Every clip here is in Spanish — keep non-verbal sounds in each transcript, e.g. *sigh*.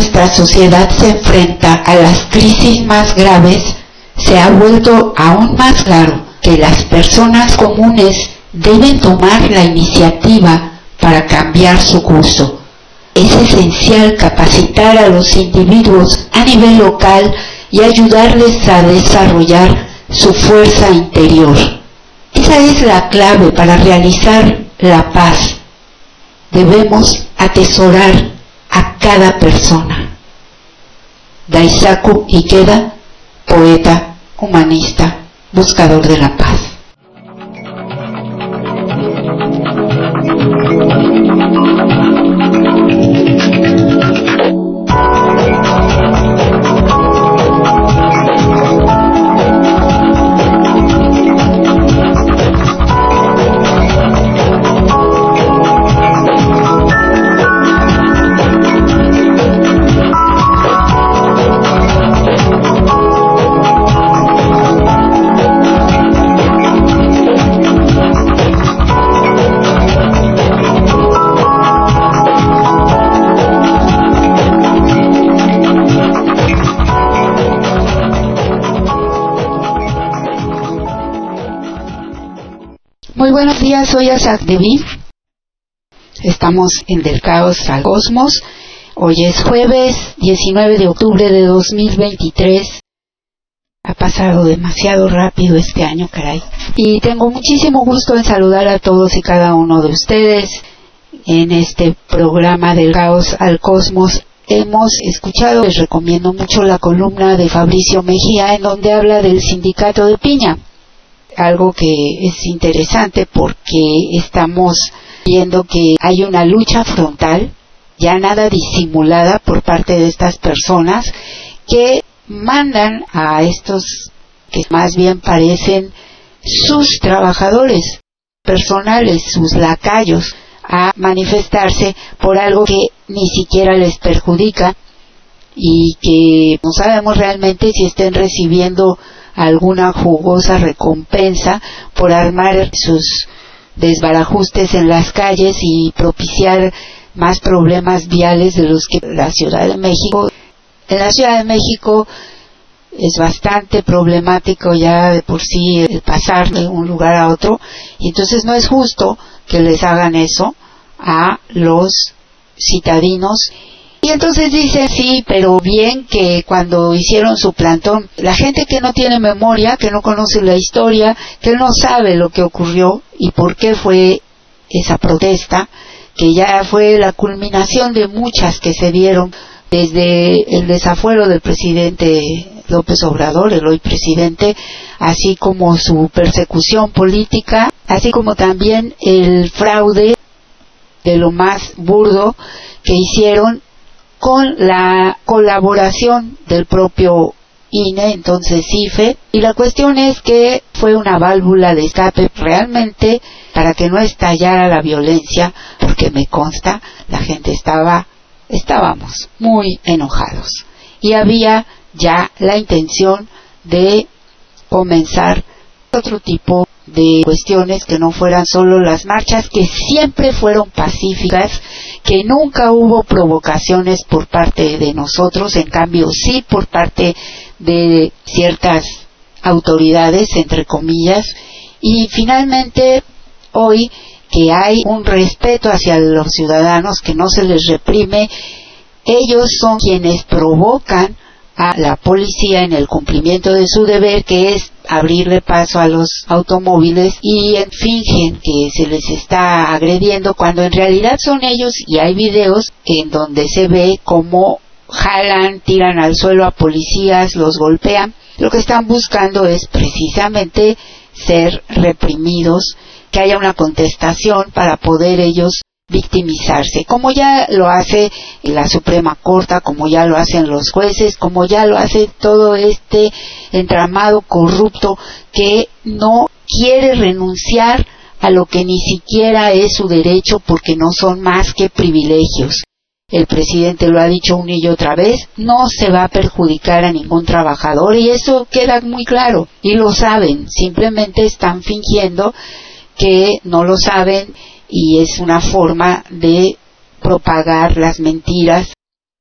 nuestra sociedad se enfrenta a las crisis más graves, se ha vuelto aún más claro que las personas comunes deben tomar la iniciativa para cambiar su curso. Es esencial capacitar a los individuos a nivel local y ayudarles a desarrollar su fuerza interior. Esa es la clave para realizar la paz. Debemos atesorar cada persona. Daisaku Ikeda, poeta, humanista, buscador de la paz. Asak Devi. Estamos en Del Caos al Cosmos. Hoy es jueves 19 de octubre de 2023. Ha pasado demasiado rápido este año, caray. Y tengo muchísimo gusto en saludar a todos y cada uno de ustedes en este programa Del Caos al Cosmos. Hemos escuchado, les recomiendo mucho la columna de Fabricio Mejía en donde habla del sindicato de piña algo que es interesante porque estamos viendo que hay una lucha frontal, ya nada disimulada por parte de estas personas que mandan a estos que más bien parecen sus trabajadores personales, sus lacayos, a manifestarse por algo que ni siquiera les perjudica y que no sabemos realmente si estén recibiendo alguna jugosa recompensa por armar sus desbarajustes en las calles y propiciar más problemas viales de los que la Ciudad de México. En la Ciudad de México es bastante problemático ya de por sí el pasar de un lugar a otro entonces no es justo que les hagan eso a los citadinos y entonces dice, sí, pero bien que cuando hicieron su plantón, la gente que no tiene memoria, que no conoce la historia, que no sabe lo que ocurrió y por qué fue esa protesta, que ya fue la culminación de muchas que se dieron desde el desafuero del presidente López Obrador, el hoy presidente, así como su persecución política, así como también el fraude de lo más burdo que hicieron con la colaboración del propio INE, entonces IFE, y la cuestión es que fue una válvula de escape realmente para que no estallara la violencia, porque me consta, la gente estaba, estábamos muy enojados. Y había ya la intención de comenzar otro tipo de cuestiones que no fueran solo las marchas que siempre fueron pacíficas, que nunca hubo provocaciones por parte de nosotros, en cambio sí por parte de ciertas autoridades, entre comillas, y finalmente hoy que hay un respeto hacia los ciudadanos, que no se les reprime, ellos son quienes provocan a la policía en el cumplimiento de su deber, que es abrirle paso a los automóviles y fingen que se les está agrediendo cuando en realidad son ellos y hay videos en donde se ve cómo jalan, tiran al suelo a policías, los golpean. Lo que están buscando es precisamente ser reprimidos, que haya una contestación para poder ellos victimizarse, como ya lo hace la Suprema Corte, como ya lo hacen los jueces, como ya lo hace todo este entramado corrupto que no quiere renunciar a lo que ni siquiera es su derecho porque no son más que privilegios. El presidente lo ha dicho una y otra vez, no se va a perjudicar a ningún trabajador y eso queda muy claro y lo saben, simplemente están fingiendo que no lo saben y es una forma de propagar las mentiras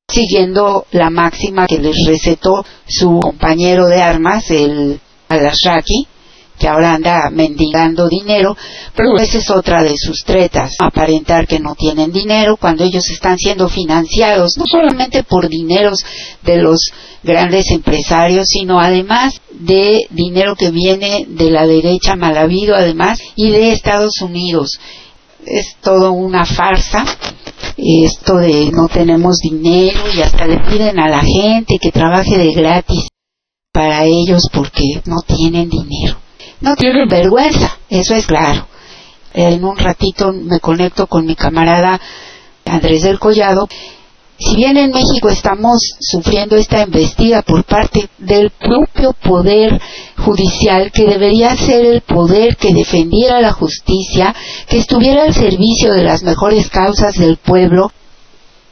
siguiendo la máxima que les recetó su compañero de armas, el Alasraki, que ahora anda mendigando dinero, pero esa es otra de sus tretas, aparentar que no tienen dinero cuando ellos están siendo financiados no solamente por dineros de los grandes empresarios, sino además de dinero que viene de la derecha mal habido además y de Estados Unidos es todo una farsa esto de no tenemos dinero y hasta le piden a la gente que trabaje de gratis para ellos porque no tienen dinero. No tienen vergüenza, eso es claro. En un ratito me conecto con mi camarada Andrés del Collado si bien en México estamos sufriendo esta embestida por parte del propio poder judicial, que debería ser el poder que defendiera la justicia, que estuviera al servicio de las mejores causas del pueblo,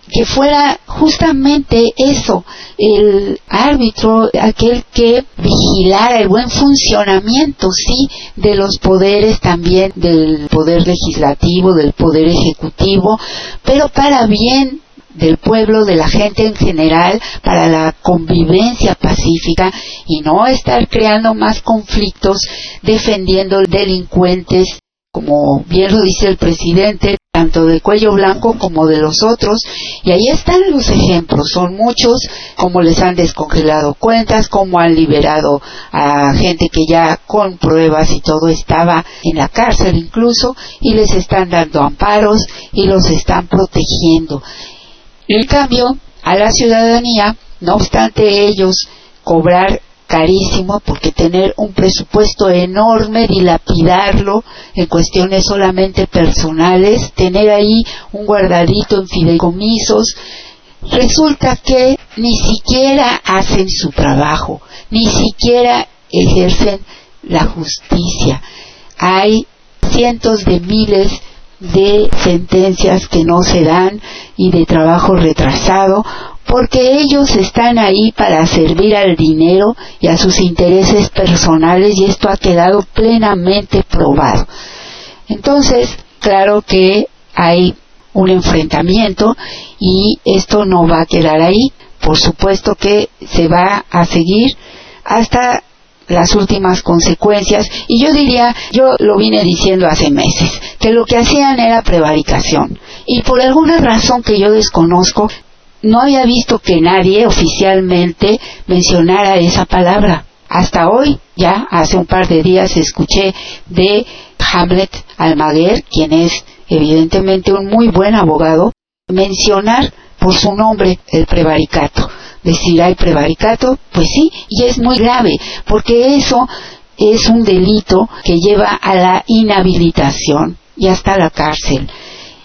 que fuera justamente eso, el árbitro, aquel que vigilara el buen funcionamiento, sí, de los poderes también, del poder legislativo, del poder ejecutivo, pero para bien del pueblo, de la gente en general, para la convivencia pacífica y no estar creando más conflictos defendiendo delincuentes, como bien lo dice el presidente, tanto de cuello blanco como de los otros. Y ahí están los ejemplos, son muchos, como les han descongelado cuentas, como han liberado a gente que ya con pruebas y todo estaba en la cárcel incluso, y les están dando amparos y los están protegiendo. En cambio, a la ciudadanía, no obstante ellos cobrar carísimo porque tener un presupuesto enorme, dilapidarlo en cuestiones solamente personales, tener ahí un guardadito en fideicomisos, resulta que ni siquiera hacen su trabajo, ni siquiera ejercen la justicia. Hay cientos de miles de sentencias que no se dan y de trabajo retrasado, porque ellos están ahí para servir al dinero y a sus intereses personales y esto ha quedado plenamente probado. Entonces, claro que hay un enfrentamiento y esto no va a quedar ahí. Por supuesto que se va a seguir hasta las últimas consecuencias y yo diría, yo lo vine diciendo hace meses, que lo que hacían era prevaricación y por alguna razón que yo desconozco, no había visto que nadie oficialmente mencionara esa palabra. Hasta hoy, ya hace un par de días, escuché de Hamlet Almaguer, quien es evidentemente un muy buen abogado, mencionar por su nombre el prevaricato. Decir, hay prevaricato, pues sí, y es muy grave, porque eso es un delito que lleva a la inhabilitación y hasta la cárcel.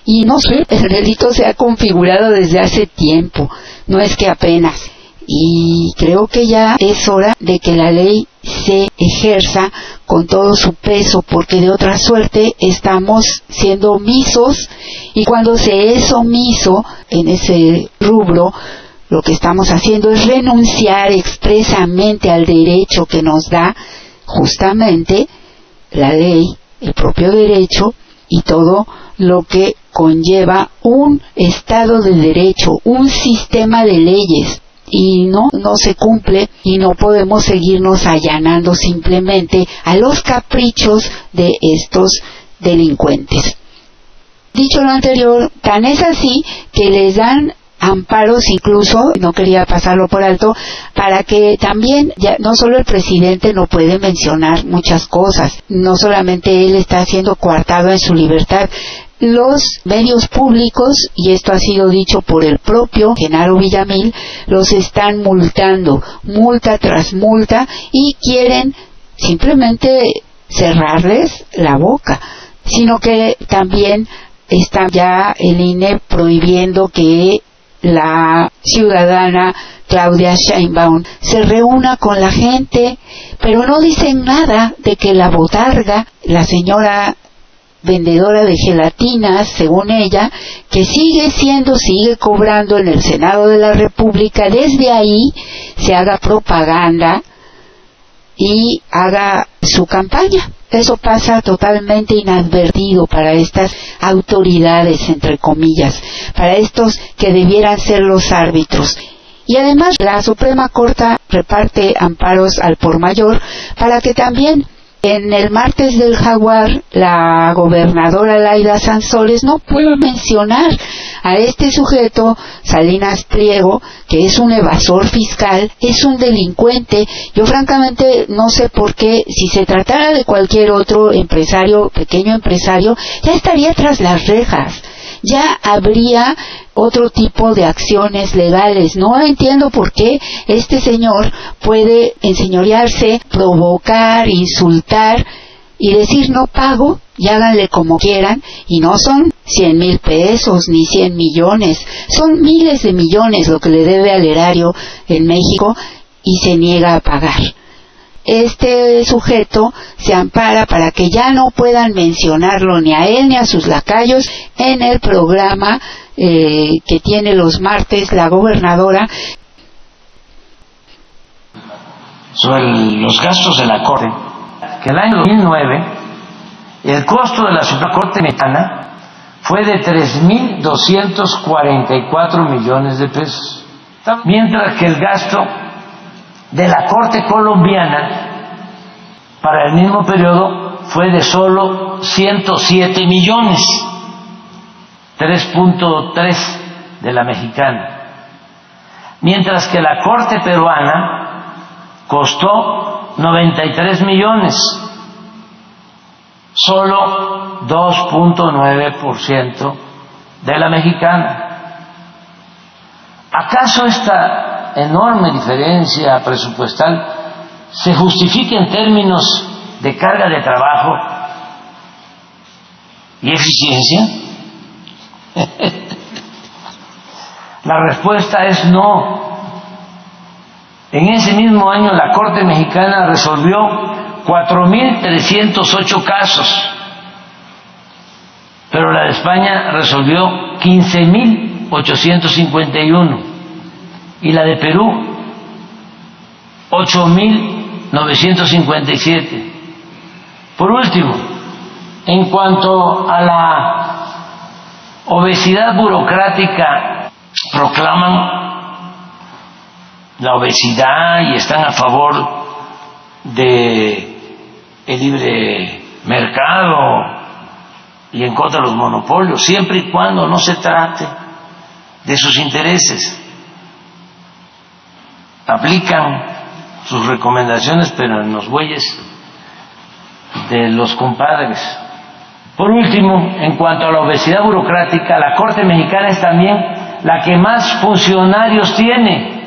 Y no sé, *laughs* el delito se ha configurado desde hace tiempo, no es que apenas. Y creo que ya es hora de que la ley se ejerza con todo su peso, porque de otra suerte estamos siendo omisos y cuando se es omiso en ese rubro, lo que estamos haciendo es renunciar expresamente al derecho que nos da justamente la ley, el propio derecho y todo lo que conlleva un Estado de Derecho, un sistema de leyes. Y no, no se cumple y no podemos seguirnos allanando simplemente a los caprichos de estos delincuentes. Dicho lo anterior, tan es así que les dan amparos incluso, no quería pasarlo por alto, para que también, ya, no solo el presidente no puede mencionar muchas cosas, no solamente él está siendo coartado en su libertad, los medios públicos, y esto ha sido dicho por el propio Genaro Villamil, los están multando, multa tras multa, y quieren simplemente cerrarles la boca, sino que también está ya el INE prohibiendo que la ciudadana Claudia Sheinbaum. Se reúna con la gente, pero no dicen nada de que la botarga, la señora vendedora de gelatinas, según ella, que sigue siendo, sigue cobrando en el Senado de la República, desde ahí se haga propaganda y haga su campaña. Eso pasa totalmente inadvertido para estas autoridades, entre comillas, para estos que debieran ser los árbitros. Y además la Suprema Corte reparte amparos al por mayor para que también en el martes del jaguar, la gobernadora Laida Sanzores no puede mencionar a este sujeto, Salinas Pliego, que es un evasor fiscal, es un delincuente. Yo francamente no sé por qué, si se tratara de cualquier otro empresario, pequeño empresario, ya estaría tras las rejas ya habría otro tipo de acciones legales. No entiendo por qué este señor puede enseñorearse, provocar, insultar y decir no pago y háganle como quieran y no son cien mil pesos ni cien millones, son miles de millones lo que le debe al erario en México y se niega a pagar este sujeto se ampara para que ya no puedan mencionarlo ni a él ni a sus lacayos en el programa eh, que tiene los martes la gobernadora. Sobre los gastos de la Corte, que el año 2009 el costo de la Suprema Corte Mexicana fue de 3.244 millones de pesos, mientras que el gasto de la Corte colombiana para el mismo periodo fue de solo 107 millones, 3.3 de la mexicana, mientras que la Corte peruana costó 93 millones, solo 2.9% de la mexicana. ¿Acaso esta enorme diferencia presupuestal se justifica en términos de carga de trabajo y eficiencia? *laughs* la respuesta es no. En ese mismo año la Corte Mexicana resolvió 4.308 casos, pero la de España resolvió 15.851 y la de Perú 8.957. Por último, en cuanto a la obesidad burocrática, proclaman la obesidad y están a favor de el libre mercado y en contra de los monopolios, siempre y cuando no se trate de sus intereses. Aplican sus recomendaciones, pero en los bueyes de los compadres. Por último, en cuanto a la obesidad burocrática, la Corte Mexicana es también la que más funcionarios tiene,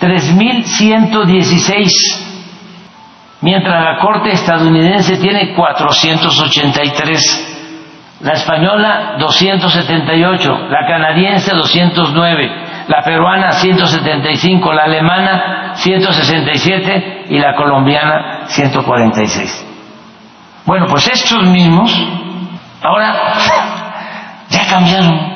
3.116, mientras la Corte estadounidense tiene 483, la española 278, la canadiense 209, la peruana 175, la alemana 167 y la colombiana 146. Bueno, pues estos mismos ahora ya cambiaron.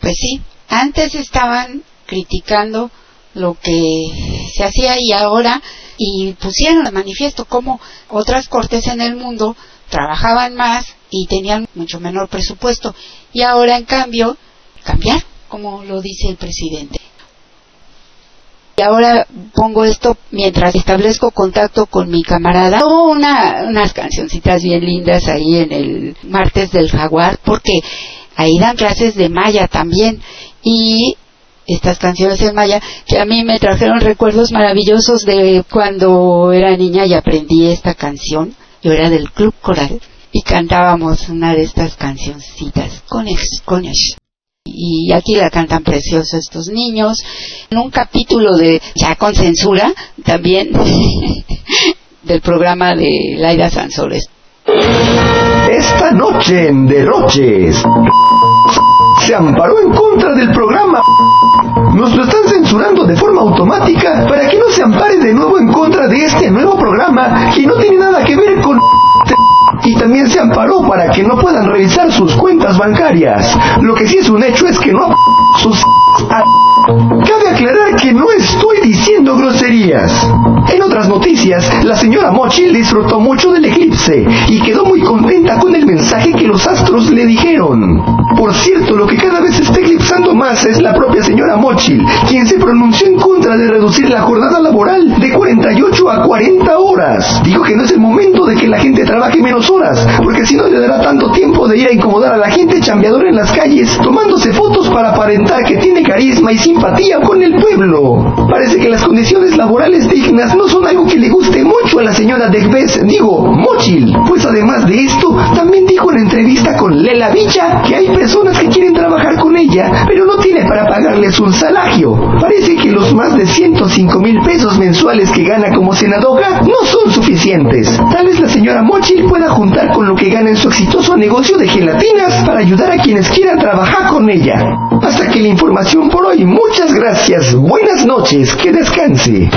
Pues sí, antes estaban criticando lo que se hacía y ahora y pusieron de manifiesto cómo otras cortes en el mundo trabajaban más y tenían mucho menor presupuesto y ahora en cambio cambiar como lo dice el presidente y ahora pongo esto mientras establezco contacto con mi camarada. Hubo una, unas cancioncitas bien lindas ahí en el martes del jaguar, porque ahí dan clases de maya también. Y estas canciones en maya que a mí me trajeron recuerdos maravillosos de cuando era niña y aprendí esta canción. Yo era del club coral y cantábamos una de estas cancioncitas con con y aquí la cantan precioso estos niños. En un capítulo de, ya con censura, también *laughs* del programa de Laida Sansoles. Esta noche en Derroches *laughs* se amparó en contra del programa. Nos lo están censurando de forma automática para que no se ampare de nuevo en contra de este nuevo programa que no tiene nada que ver con *laughs* y también se amparó para que no puedan revisar sus cuentas bancarias. Lo que sí es un hecho es que no sus Cabe aclarar que no estoy diciendo groserías. En otras noticias, la señora Mochil disfrutó mucho del eclipse y quedó muy contenta con el mensaje que los astros le dijeron. Por cierto, lo que cada vez está eclipsando más es la propia señora Mochil, quien se pronunció en contra de reducir la jornada laboral de 48 a 40 horas. Dijo que no es el momento de que la gente trabaje menos horas, porque si no le dará tanto tiempo de ir a incomodar a la gente chambeadora en las calles, tomándose fotos para aparentar que tiene carisma y simpatía con el pueblo. Parece que las condiciones laborales dignas no son algo que le guste Degbez, digo, Mochil. Pues además de esto, también dijo en entrevista con Lela Vicha que hay personas que quieren trabajar con ella, pero no tiene para pagarles un salario. Parece que los más de 105 mil pesos mensuales que gana como senadora no son suficientes. Tal vez la señora Mochil pueda juntar con lo que gana en su exitoso negocio de gelatinas para ayudar a quienes quieran trabajar con ella. Hasta que la información por hoy. Muchas gracias. Buenas noches. Que descanse.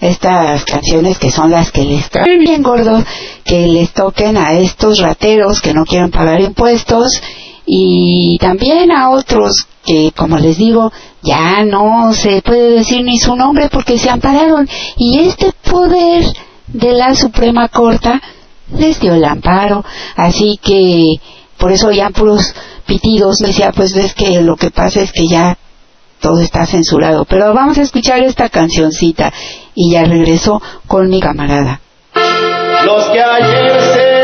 Estas canciones que son las que les traen bien gordos, que les toquen a estos rateros que no quieren pagar impuestos y también a otros que, como les digo, ya no se puede decir ni su nombre porque se ampararon. Y este poder de la Suprema Corte les dio el amparo, así que por eso ya puros pitidos decía pues es que lo que pasa es que ya todo está censurado, pero vamos a escuchar esta cancioncita y ya regreso con mi camarada. Los que ayer se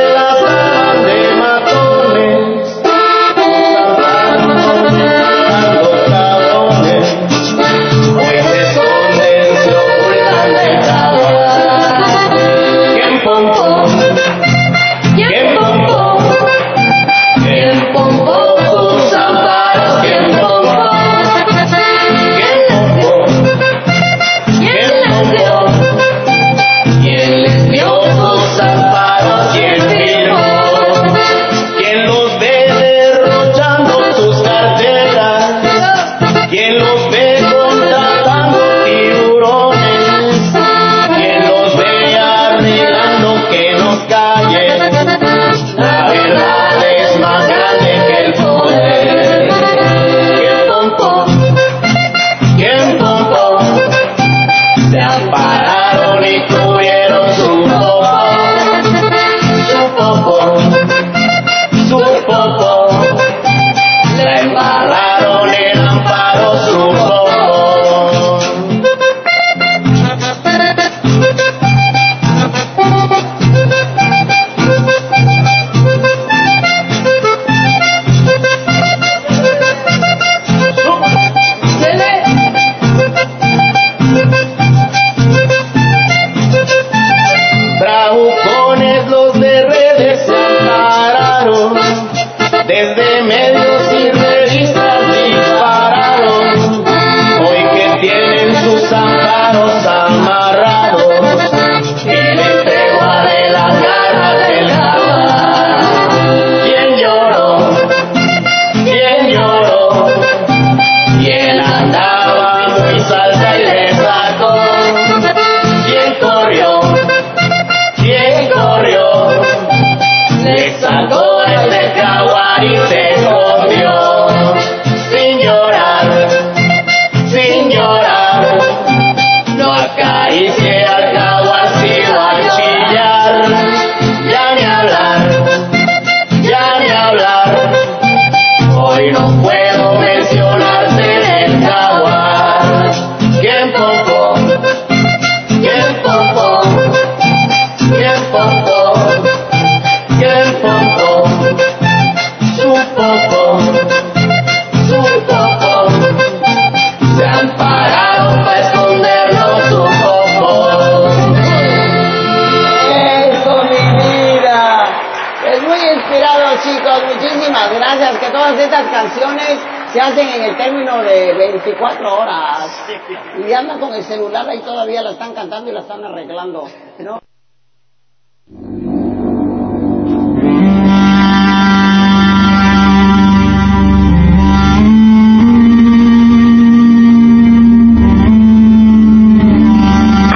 ahí todavía la están cantando y la están arreglando. ¿no?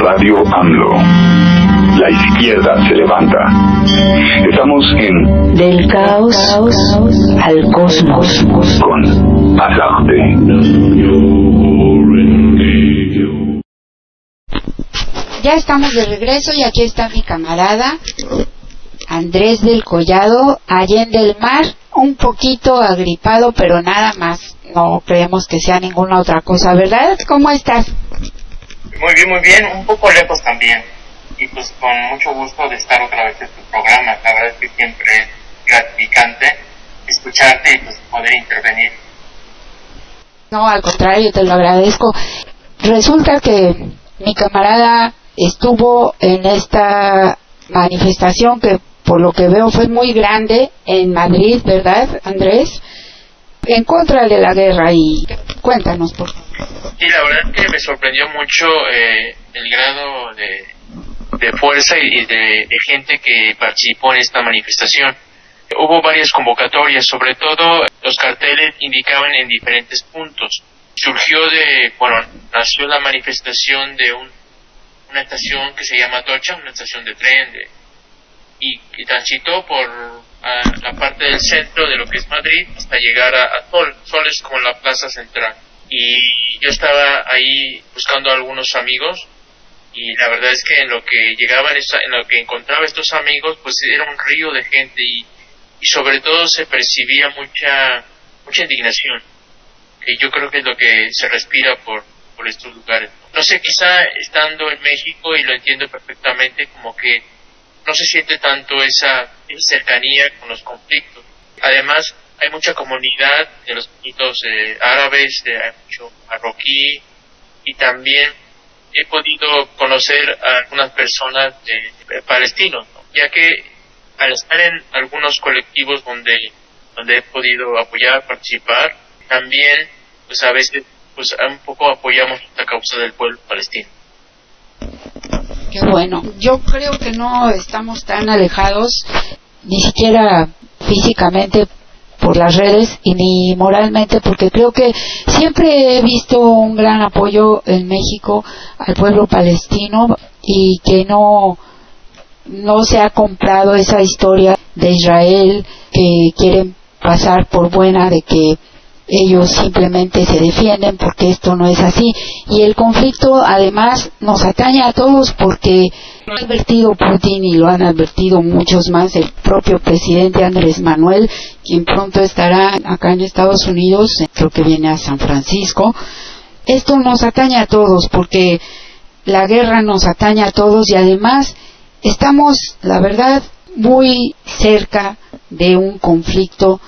Radio AMLO. La izquierda se levanta. Estamos en Del caos al cosmos. con Azarte. Estamos de regreso y aquí está mi camarada Andrés del Collado, Allende del Mar, un poquito agripado, pero nada más. No creemos que sea ninguna otra cosa, ¿verdad? ¿Cómo estás? Muy bien, muy bien. Un poco lejos también. y pues con mucho gusto de estar otra vez en tu programa. La verdad es que siempre es gratificante escucharte y pues poder intervenir. No, al contrario, te lo agradezco. Resulta que mi camarada estuvo en esta manifestación que por lo que veo fue muy grande en Madrid, ¿verdad, Andrés? En contra de la guerra y cuéntanos por favor. Y la verdad es que me sorprendió mucho eh, el grado de, de fuerza y de gente que participó en esta manifestación. Hubo varias convocatorias, sobre todo los carteles indicaban en diferentes puntos. Surgió de, bueno, nació la manifestación de un, una estación que se llama Tocha, una estación de tren, de, y, transitó por a, la parte del centro de lo que es Madrid hasta llegar a, a Sol. Sol es como la plaza central. Y yo estaba ahí buscando a algunos amigos y la verdad es que en lo que llegaban, en lo que encontraba estos amigos, pues era un río de gente y, y sobre todo se percibía mucha mucha indignación que yo creo que es lo que se respira por por estos lugares no sé quizá estando en México y lo entiendo perfectamente como que no se siente tanto esa, cercanía con los conflictos además hay mucha comunidad de los conflictos eh, árabes hay mucho marroquí y también he podido conocer a algunas personas de palestinos ¿no? ya que al estar en algunos colectivos donde donde he podido apoyar, participar, también pues a veces pues un poco apoyamos la causa del pueblo palestino. Qué bueno. Yo creo que no estamos tan alejados, ni siquiera físicamente por las redes y ni moralmente, porque creo que siempre he visto un gran apoyo en México al pueblo palestino y que no no se ha comprado esa historia de Israel que quieren pasar por buena de que ellos simplemente se defienden porque esto no es así. Y el conflicto además nos atañe a todos porque lo ha advertido Putin y lo han advertido muchos más. El propio presidente Andrés Manuel quien pronto estará acá en Estados Unidos creo que viene a San Francisco. Esto nos atañe a todos porque la guerra nos atañe a todos y además estamos la verdad muy cerca de un conflicto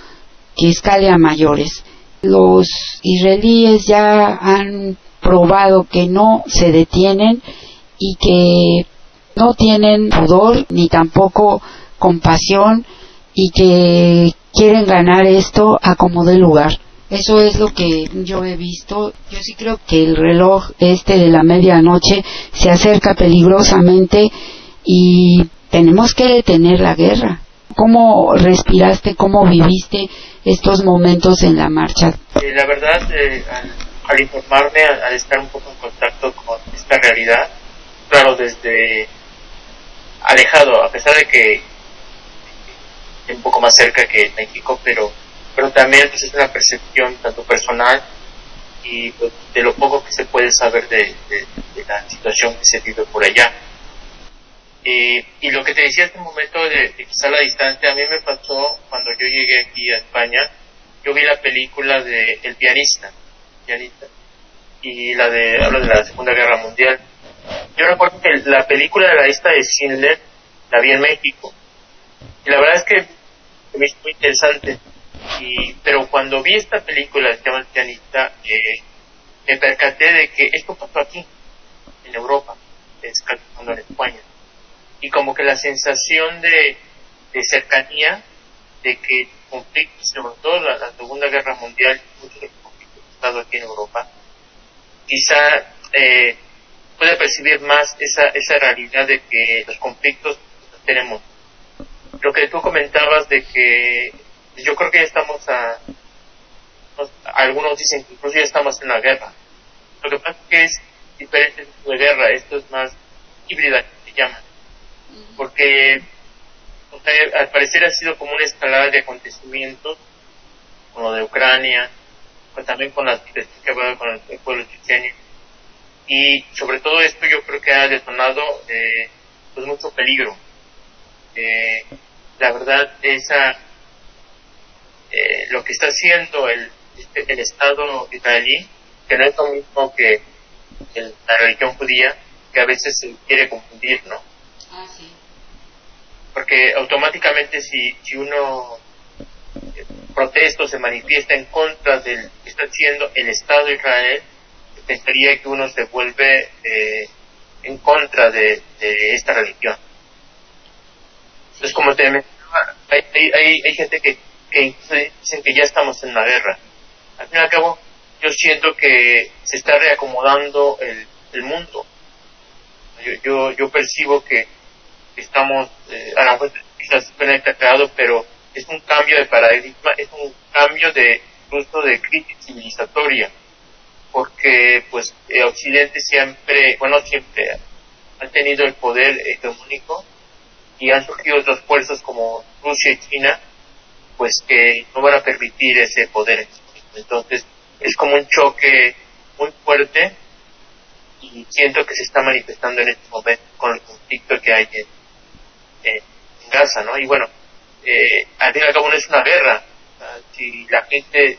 que escale a mayores. Los israelíes ya han probado que no se detienen y que no tienen pudor ni tampoco compasión y que quieren ganar esto a como dé lugar. Eso es lo que yo he visto. Yo sí creo que el reloj este de la medianoche se acerca peligrosamente y tenemos que detener la guerra. ¿Cómo respiraste, cómo viviste estos momentos en la marcha? Eh, la verdad, eh, al, al, informarme, al, estar un poco en contacto con esta realidad, claro, desde alejado, a pesar de que un poco más cerca que México, pero, pero también pues, es una percepción tanto personal y pues, de lo poco que se puede saber de la situación que se vive por allá. Eh, y lo que te decía hace un momento de, de quizá la distancia, a mí me pasó cuando yo llegué aquí a España, yo vi la película de El pianista, pianista y la de, hablo de la Segunda Guerra Mundial. Yo recuerdo que la película de la lista de Schindler la vi en México. Y la verdad es que me hizo muy interesante. Y, pero cuando vi esta película, se llama El pianista, eh, me percaté de que esto pasó aquí, en Europa, en España y como que la sensación de, de cercanía de que conflictos, sobre todo la, Segunda Guerra Mundial, muchos de los conflictos estado aquí en Europa, quizá eh, puede percibir más esa, esa realidad de que los conflictos tenemos. Lo que tú comentabas de que yo creo que ya estamos a, algunos dicen que incluso ya estamos en la guerra. Lo que pasa es que es diferente de guerra, esto es más híbrida, se llama porque sea, al parecer ha sido como una escalada de acontecimientos, con lo de Ucrania, pues también con las que hablado con el, pueblo checheno. Y sobre todo esto yo creo que ha detonado eh, pues mucho peligro. Eh, la verdad, esa eh, lo que está haciendo el, el Estado israelí, que no es lo mismo que el, la religión judía, que a veces se quiere confundir, ¿no? Ah. Porque automáticamente si, si uno eh, protesta o se manifiesta en contra del que está haciendo el Estado de Israel, pensaría que uno se vuelve eh, en contra de, de esta religión. Entonces, como te mencionaba, hay, hay, hay, gente que, que dicen que ya estamos en una guerra. Al fin y al cabo, yo siento que se está reacomodando el, el mundo. Yo, yo, yo percibo que estamos, eh, a lo mejor quizás suena exagerado, pero es un cambio de paradigma, es un cambio de incluso de crisis civilizatoria, porque pues Occidente siempre, bueno, siempre ha tenido el poder hegemónico y han surgido otras fuerzas como Rusia y China, pues que no van a permitir ese poder. Entonces es como un choque muy fuerte y siento que se está manifestando en este momento con el conflicto que hay en, en Gaza, ¿no? Y bueno, eh, al fin y al cabo no es una guerra. Si la gente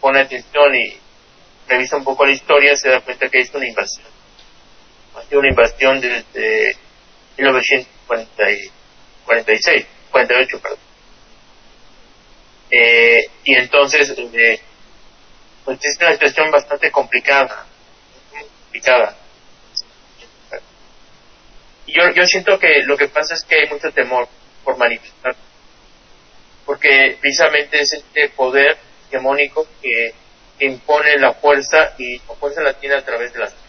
pone atención y revisa un poco la historia, se da cuenta que es una invasión. Ha sido una invasión desde 1946, 48, perdón. Eh, y entonces, eh, pues es una situación bastante complicada, complicada. Y yo, yo siento que lo que pasa es que hay mucho temor por manifestar, porque precisamente es este poder hegemónico que, impone la fuerza y la fuerza la tiene a través de las armas.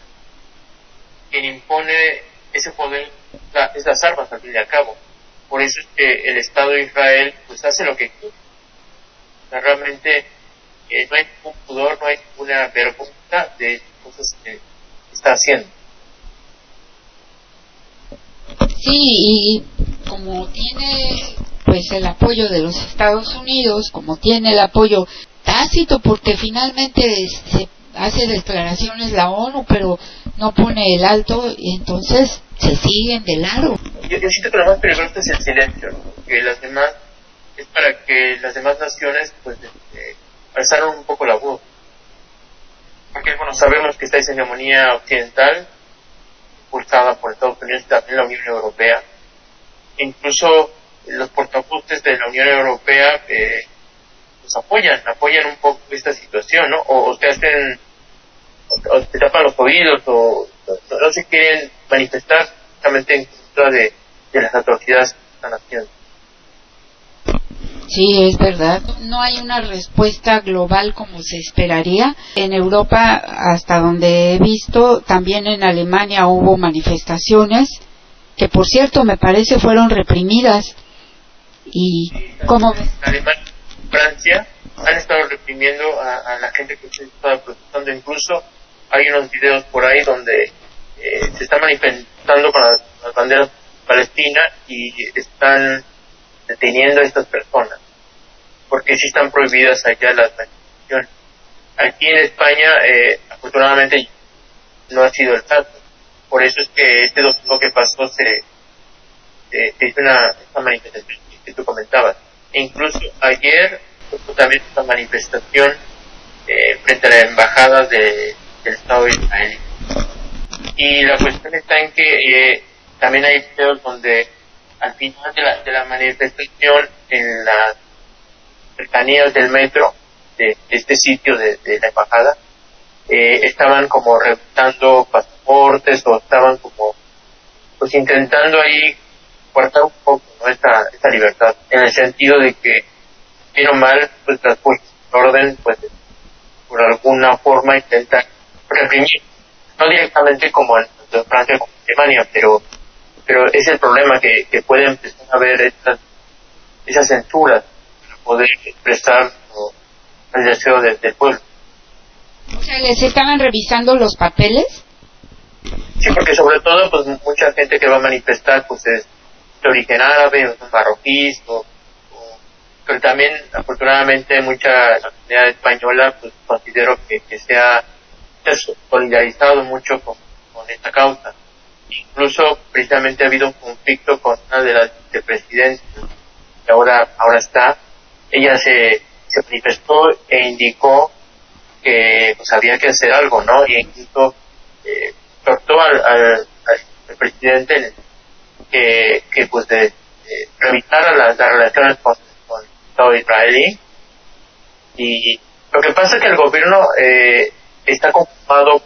Quien impone ese poder la- es las armas al fin y al cabo. Por eso es que el Estado de Israel pues hace lo que quiere. Realmente eh, no hay ningún pudor, no hay ninguna vergüenza de cosas que está haciendo. Sí, y como tiene pues el apoyo de los Estados Unidos, como tiene el apoyo tácito, porque finalmente se hace declaraciones la ONU, pero no pone el alto, y entonces se siguen de largo. Yo, yo siento que lo más peligroso es el silencio, ¿no? que las demás es para que las demás naciones pues alzaron un poco la voz. Porque bueno, sabemos que esta hegemonía occidental, impulsada por Estados Unidos y también la Unión Europea, incluso los portavoces de la Unión Europea eh, pues apoyan, apoyan un poco esta situación, ¿no? O, o te hacen, o, o te tapan los oídos, o no, no se quieren manifestar justamente en contra de, de las atrocidades que están haciendo. Sí, es verdad. No hay una respuesta global como se esperaría. En Europa, hasta donde he visto, también en Alemania hubo manifestaciones que, por cierto, me parece fueron reprimidas. Y como Alemania y Francia han estado reprimiendo a, a la gente que se está protestando. Incluso hay unos videos por ahí donde eh, se está manifestando con las, las banderas palestinas y están deteniendo a estas personas porque sí están prohibidas allá las manifestaciones. Aquí en España, eh, afortunadamente, no ha sido el caso. Por eso es que este domingo que pasó se, se- se hizo una, esta manifestación que tú comentabas. E incluso ayer hubo también esta manifestación eh, frente a la embajada de- del Estado de Israel. Y la cuestión está en que eh, también hay videos donde al final de la, de la manifestación en las cercanías del metro de este sitio de, la embajada eh, estaban como revisando pasaportes o estaban como pues intentando ahí cortar un poco esta, esta libertad en el sentido de que bien o mal pues las fuerzas de orden pues por alguna forma intentan reprimir no directamente como en Francia como en Alemania pero pero es el problema que, que puede empezar a haber estas esas censuras para poder expresar el deseo de- del pueblo o sea, les estaban revisando los papeles. Sí, porque sobre todo, pues mucha gente que va a manifestar, pues es de origen árabe, son marroquíes, o, o- pero también, afortunadamente, mucha la comunidad española, pues considero que, que se ha se ha solidarizado mucho con, con esta causa. Incluso, precisamente, ha habido un conflicto con una de las vicepresidentas, que ahora, ahora está. Ella se, se manifestó e indicó que pues había que hacer algo, ¿no? Y incluso eh, al, al, al presidente en, que, que pues de, de las, las relaciones con, con el israelí y lo que pasa es que el gobierno eh, está conformado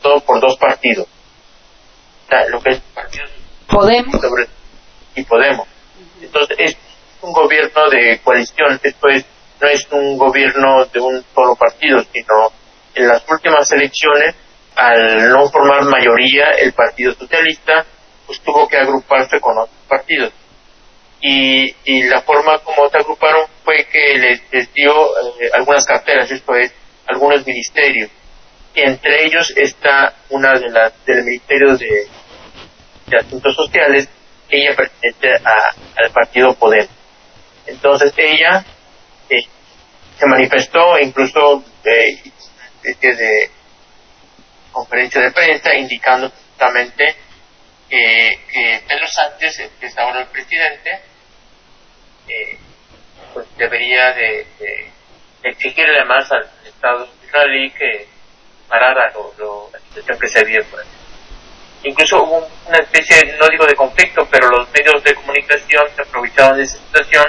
todo por dos partidos lo que es partido Podemos. sobre- y Podemos entonces es un gobierno de coalición esto es no es un gobierno de un solo partido sino en las últimas elecciones al no formar mayoría el Partido Socialista pues tuvo que agruparse con otros partidos y, y la forma como se agruparon fue que les, les dio eh, algunas carteras, esto es, algunos ministerios. Entre ellos está una de las del Ministerio de, de Asuntos Sociales, ella pertenece a- al partido Podemos. Entonces ella eh, se manifestó, incluso eh, hizo una especie de conferencia de prensa indicando justamente que, que Pedro Sánchez, que es ahora el presidente, eh, pues debería de, de exigirle más al Estado israelí que parara lo, lo, la situación que se vive por ahí. Incluso hubo una especie, no digo de conflicto, pero los medios de comunicación se aprovecharon de esa situación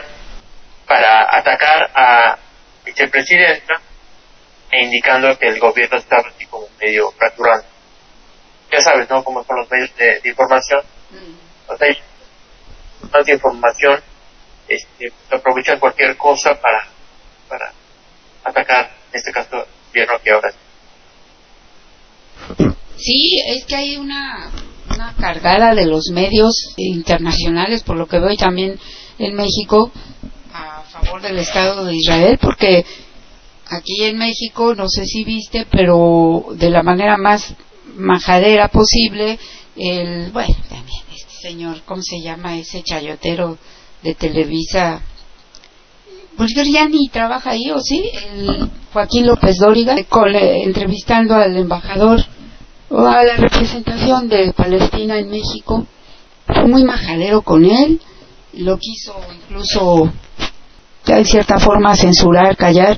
para atacar a vicepresidenta e indicando que el gobierno estaba así como medio fracturando. Ya sabes, ¿no? Cómo son los medios de, de información. O sea, más información, este, aprovechan cualquier cosa para, para atacar, en este caso, el gobierno que ahora Sí, es que hay una, una cargada de los medios internacionales, por lo que veo y también en México, a favor del Estado de Israel, porque aquí en México, no sé si viste, pero de la manera más majadera posible, el, bueno, también este señor, ¿cómo se llama ese chayotero de Televisa? Pues ya ni trabaja ahí, ¿o sí? El Joaquín López Dóriga, entrevistando al embajador o a la representación de Palestina en México. Fue muy majadero con él, lo quiso incluso, en cierta forma, censurar, callar,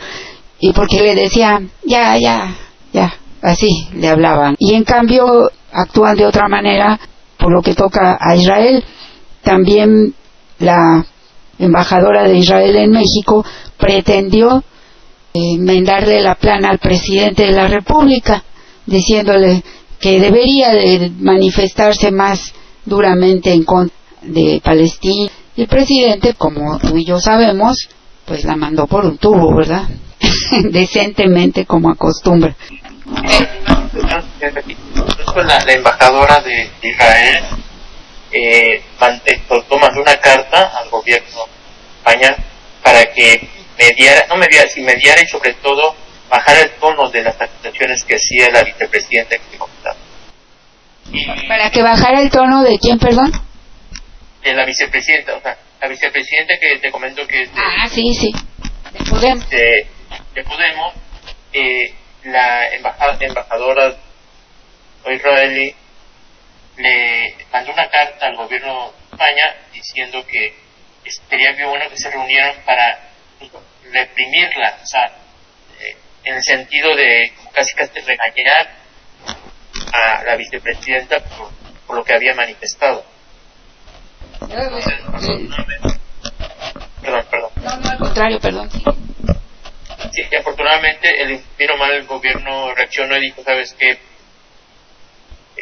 y porque le decía, ya, ya, ya, así le hablaban. Y en cambio actúan de otra manera por lo que toca a Israel. También la embajadora de Israel en México pretendió eh, enmendarle la plana al presidente de la República, diciéndole que debería de manifestarse más duramente en contra de Palestina. Y el presidente, como tú y yo sabemos, pues la mandó por un tubo, ¿verdad? *laughs* Decentemente como acostumbra. La, embajadora de Israel eh, mandó una carta al gobierno de España para que mediara, no mediara, si mediara y sobre todo bajar el tono de las acusaciones que hacía la vicepresidenta que te comentaba. Y Para que bajara el tono de quién, perdón. de la vicepresidenta, o sea, la vicepresidenta que te comento que es de, Ah, sí, sí. De Podemos. de, de Podemos, eh, la embaja- embajadora israelí le mandó una carta al gobierno de España diciendo que sería bien bueno que se reunieran para reprimirla, o sea, eh, en el sentido de casi casi regañar a la vicepresidenta por, por lo que había manifestado. Entonces, perdón, perdón. No, no, al contrario, perdón. sí. Afortunadamente el bien o mal el gobierno reaccionó y dijo, ¿sabes qué?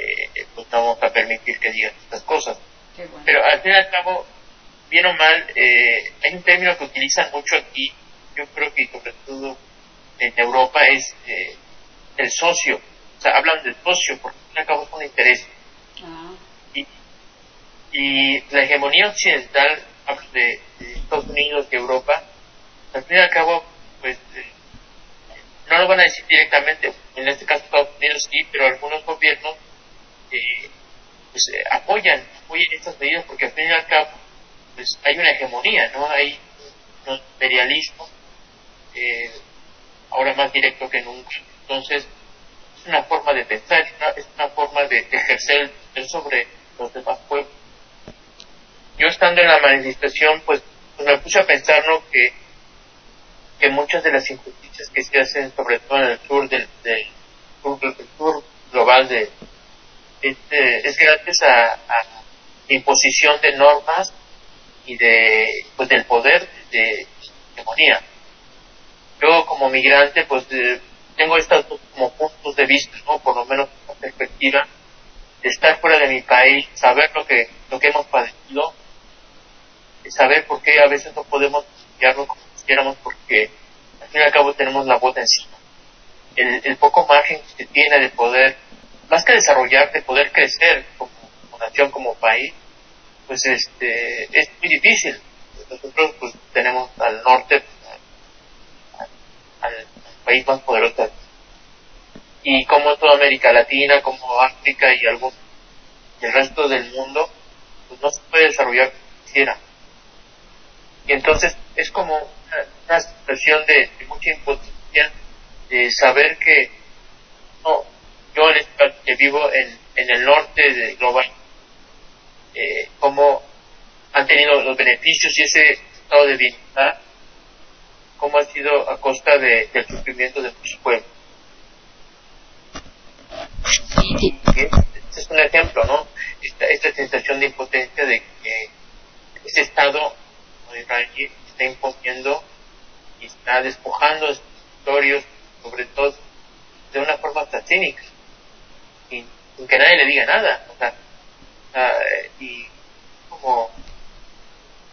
Eh, pues no vamos a permitir que digan estas cosas. Bueno. Pero al fin y al cabo, bien o mal, eh, hay un término que utilizan mucho aquí, yo creo que sobre todo en Europa, es eh, el socio. O sea, hablan del socio porque al fin y al cabo es un interés. Ah, Y, y la hegemonía occidental, de, de Estados Unidos, de Europa, al fin y al cabo, pues eh, no lo van a decir directamente, en este caso Estados Unidos sí, pero algunos gobiernos eh, pues, eh, apoyan, apoyan estas medidas porque al fin y al cabo pues hay una hegemonía, ¿no? Hay un imperialismo eh, ahora más directo que nunca. Entonces, es una forma de pensar, una, es una forma de, ejercer el sobre los demás pueblos. Yo estando en la manifestación, pues, pues me puse a pensar, ¿no? Que, que muchas de las injusticias que se hacen, sobre todo en el sur del, del sur, del sur global de, este, es gracias a, a, imposición de normas y de pues del poder de hegemonía. Yo como migrante pues eh, tengo estos dos como puntos de vista, ¿no? Por lo menos una perspectiva de estar fuera de mi país, saber lo que lo que hemos padecido, saber por qué a veces no podemos estudiarlo como quisiéramos porque al fin y al cabo tenemos la bota encima. El, el poco margen que tiene de poder, más que desarrollar, de poder crecer como, nación, como país, pues este es muy difícil. Nosotros pues tenemos al norte al, al país más poderoso y como toda América Latina, como África y algún y el resto del mundo, pues no se puede desarrollar como quisiera. Y entonces es como una, una situación de, de mucha impotencia de saber que no, yo en este que vivo en, en el norte de Global, eh, cómo han tenido los beneficios y ese estado de bienestar, cómo ha sido a costa de, del sufrimiento de muchos pueblos. Este es un ejemplo, ¿no? Esta, esta sensación de impotencia de que ese Estado de Israel está imponiendo y está despojando a sus territorios, sobre todo de una forma hasta cínica, sin que nadie le diga nada. O sea, ah, y como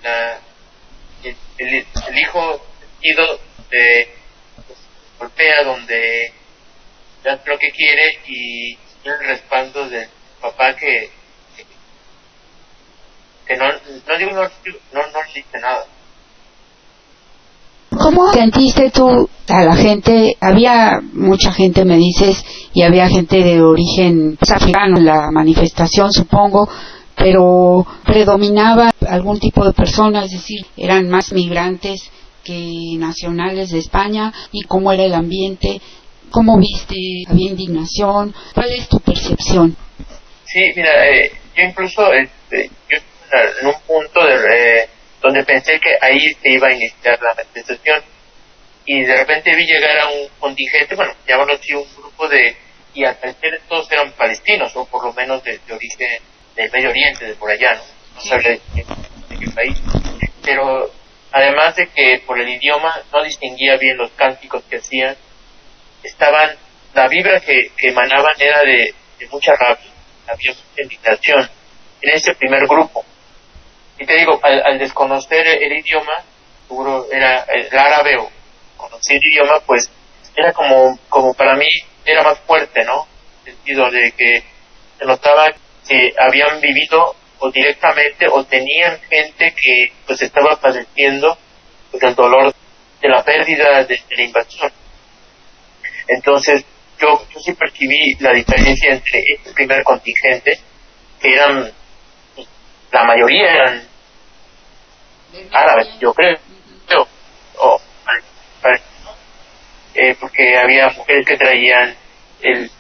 la, el, hijo sentido de pues, golpea donde da lo que quiere y el respaldo del papá que que, no no digo no no no dice nada ¿Cómo sentiste tú a la gente? Había mucha gente, me dices, y había gente de origen pues, africano en la manifestación, supongo, pero predominaba algún tipo de personas, es decir, eran más migrantes que nacionales de España, y cómo era el ambiente, cómo viste, había indignación, ¿cuál es tu percepción? sí mira eh, yo incluso este, yo en un punto de, eh, donde pensé que ahí se iba a iniciar la manifestación y de repente vi llegar a un contingente bueno llamarlo así un grupo de y al parecer todos eran palestinos o por lo menos de, de origen del Medio Oriente de por allá no no de qué, de qué país. Pero además de que por el idioma no distinguía bien los cánticos que hacían estaban, la vibra que, que emanaban era de, de mucha rabia, había mucha indignación en ese primer grupo. Y te digo, al, al desconocer el, idioma, seguro era el árabe o conocer el idioma, pues era como, como para mí era más fuerte, ¿no? En el sentido de que se notaba que habían vivido o directamente o tenían gente que pues estaba padeciendo pues, el dolor de la pérdida de, de la invasión. Entonces, yo, yo sí percibí la diferencia entre este primer contingente, que eran, la mayoría eran árabes, yo creo, o, eh, porque había mujeres que traían el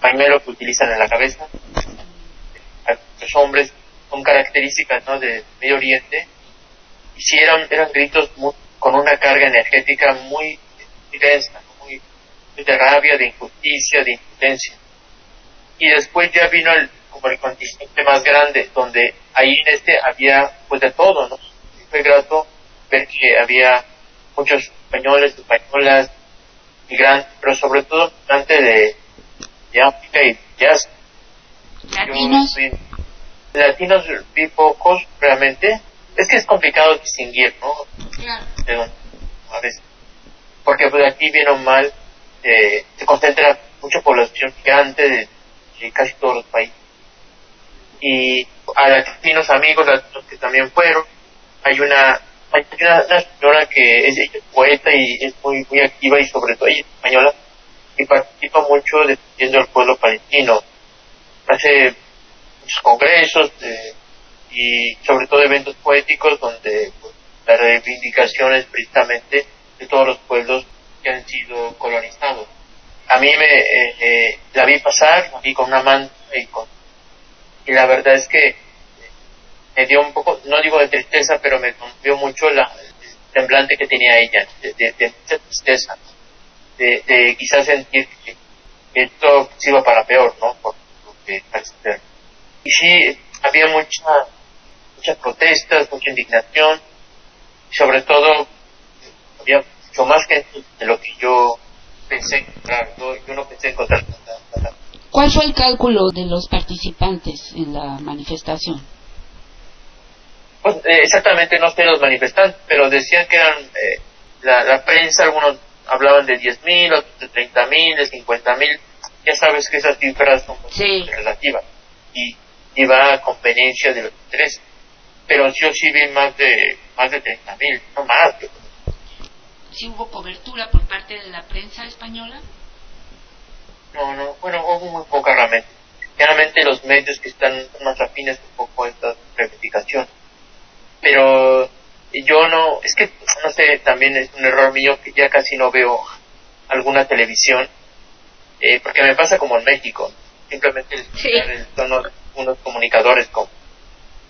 pañuelo que utilizan en la cabeza, los hombres con características ¿no? de Medio Oriente, y sí eran, eran gritos muy, con una carga energética muy intensa, muy de rabia, de injusticia, de impotencia. Y después ya vino el, como el contingente más grande, donde ahí en este había pues de todo, ¿no? Fue grato ver que había muchos españoles, españolas, migrantes, pero sobre todo migrantes de, de África y Asia. Latinos. Yo latinos vi pocos realmente. Es que es complicado distinguir, ¿no? Dónde, a veces. Porque pues aquí bien o mal eh, se concentra mucha población gigante de, de casi todos los países. Y a latinos amigos latinos que también fueron, hay una, hay una, señora que es poeta y es muy, muy activa y sobre todo ella es española y participa mucho defendiendo al pueblo palestino. Hace muchos congresos eh, y sobre todo eventos poéticos donde pues, la reivindicación es precisamente de todos los pueblos que han sido colonizados. A mí me eh, eh, la vi pasar, la vi con una manta y con y la verdad es que me dio un poco, no digo de tristeza, pero me conmovió mucho la, el semblante que tenía ella, de, de, de tristeza, de, de quizás sentir que, esto iba para peor, ¿no? Por que. Y sí, había mucha muchas protestas, mucha indignación, y sobre todo había mucho más que de lo que yo pensé encontrar, yo, yo no pensé encontrar tanta- ¿Cuál fue el cálculo de los participantes en la manifestación? Pues, eh, exactamente no sé los manifestantes, pero decían que eran eh, la, la prensa, algunos hablaban de 10.000, otros de 30.000, de 50.000. Ya sabes que esas cifras son Sí. relativas y, y va a conveniencia de los intereses. Pero yo sí vi más de más de 30.000, no más. yo- ¿Sí hubo cobertura por parte de la prensa española? No, no, bueno, hubo muy poca realmente. Generalmente los medios que están más afines un poco a esta reivindicación. Pero yo no, es que, no sé, también es un error mío que ya casi no veo alguna televisión, eh, porque me pasa como en México. Simplemente el de unos comunicadores como,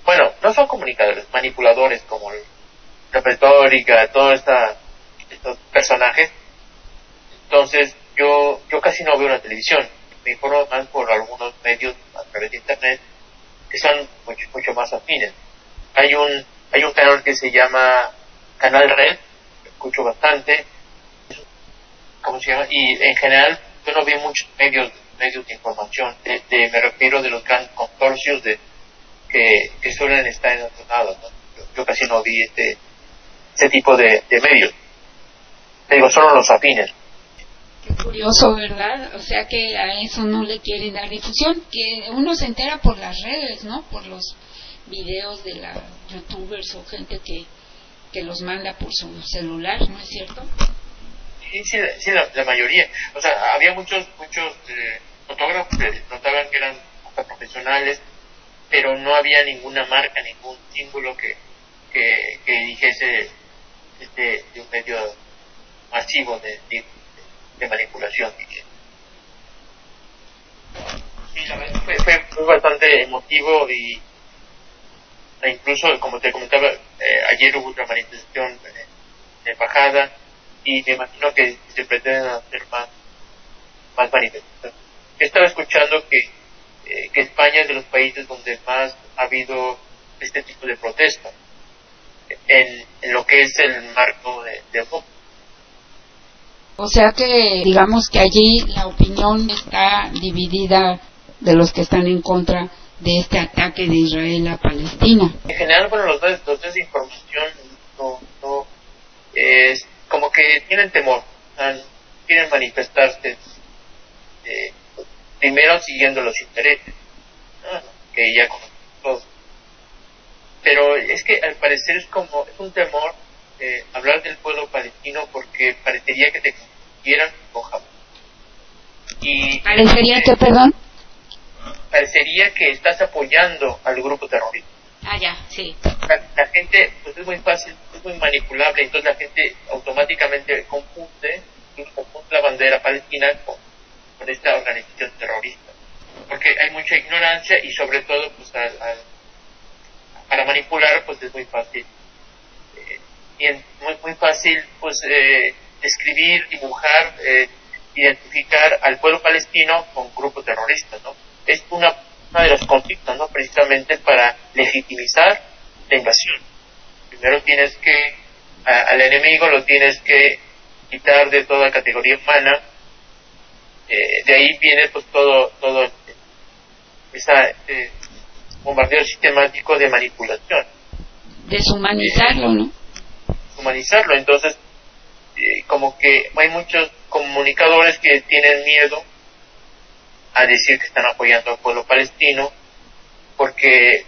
bueno, no son comunicadores, manipuladores como el- la retórica, todos estos personajes. Entonces, yo, yo casi no veo la televisión. Me informo más por algunos medios a través de internet que son mucho, mucho más afines. Hay un, hay un canal que se llama Canal Red, que escucho bastante. ¿Cómo se llama? Y en general, yo no vi muchos medios, medios de información. De, me refiero de los grandes consorcios de, que, que suelen estar en otros lados. ¿no? Yo, casi no vi este, este tipo de, de medios. Te digo, solo los afines. Qué curioso, ¿verdad? O sea que a eso no le quieren dar difusión, que uno se entera por las redes, ¿no? Por los videos de las youtubers o gente que, que los manda por su celular, ¿no es cierto? Sí, sí, la, la mayoría. O sea, había muchos, muchos eh, fotógrafos que notaban que eran profesionales, pero no había ninguna marca, ningún símbolo que, que, que dijese este, de un medio masivo de, de, de manipulación. Sí, la verdad fue, fue, fue bastante emotivo y incluso, como te comentaba, eh, ayer hubo otra manifestación de embajada y me imagino que se pretenden hacer más, más manifestaciones. He estado escuchando que, eh, que España es de los países donde más ha habido este tipo de protesta en, en lo que es el marco de, de. O sea que digamos que allí la opinión está dividida de los que están en contra de este ataque de Israel a Palestina. En general, bueno, los dos, los de información no, no, es como que tienen temor, quieren manifestarse eh, primero siguiendo los intereses, ¿no? que ya todos. Pero es que al parecer es como, es un temor eh, hablar del pueblo palestino porque parecería que te confundieran con Hamas. Y Parecería que, perdón. Parecería que estás apoyando al grupo terrorista. Ah, ya, sí. la, la gente pues es muy fácil, es muy manipulable, entonces la gente automáticamente confunde, confunde la bandera palestina con, con esta organización terrorista. Porque hay mucha ignorancia y sobre todo pues al, al- para manipular pues es muy fácil. eh, muy, muy fácil pues eh, describir, dibujar, eh, identificar al pueblo palestino con grupo terrorista, ¿no? Es una, una de los conflictos, ¿no? Precisamente para legitimizar la invasión. Primero tienes que, a- al enemigo lo tienes que quitar de toda categoría humana, eh, de ahí viene pues todo, todo esa, eh, bombardeo sistemático de manipulación Deshumanizarlo, ¿no? humanizarlo. Entonces, eh, como que hay muchos comunicadores que tienen miedo a decir que están apoyando al pueblo palestino porque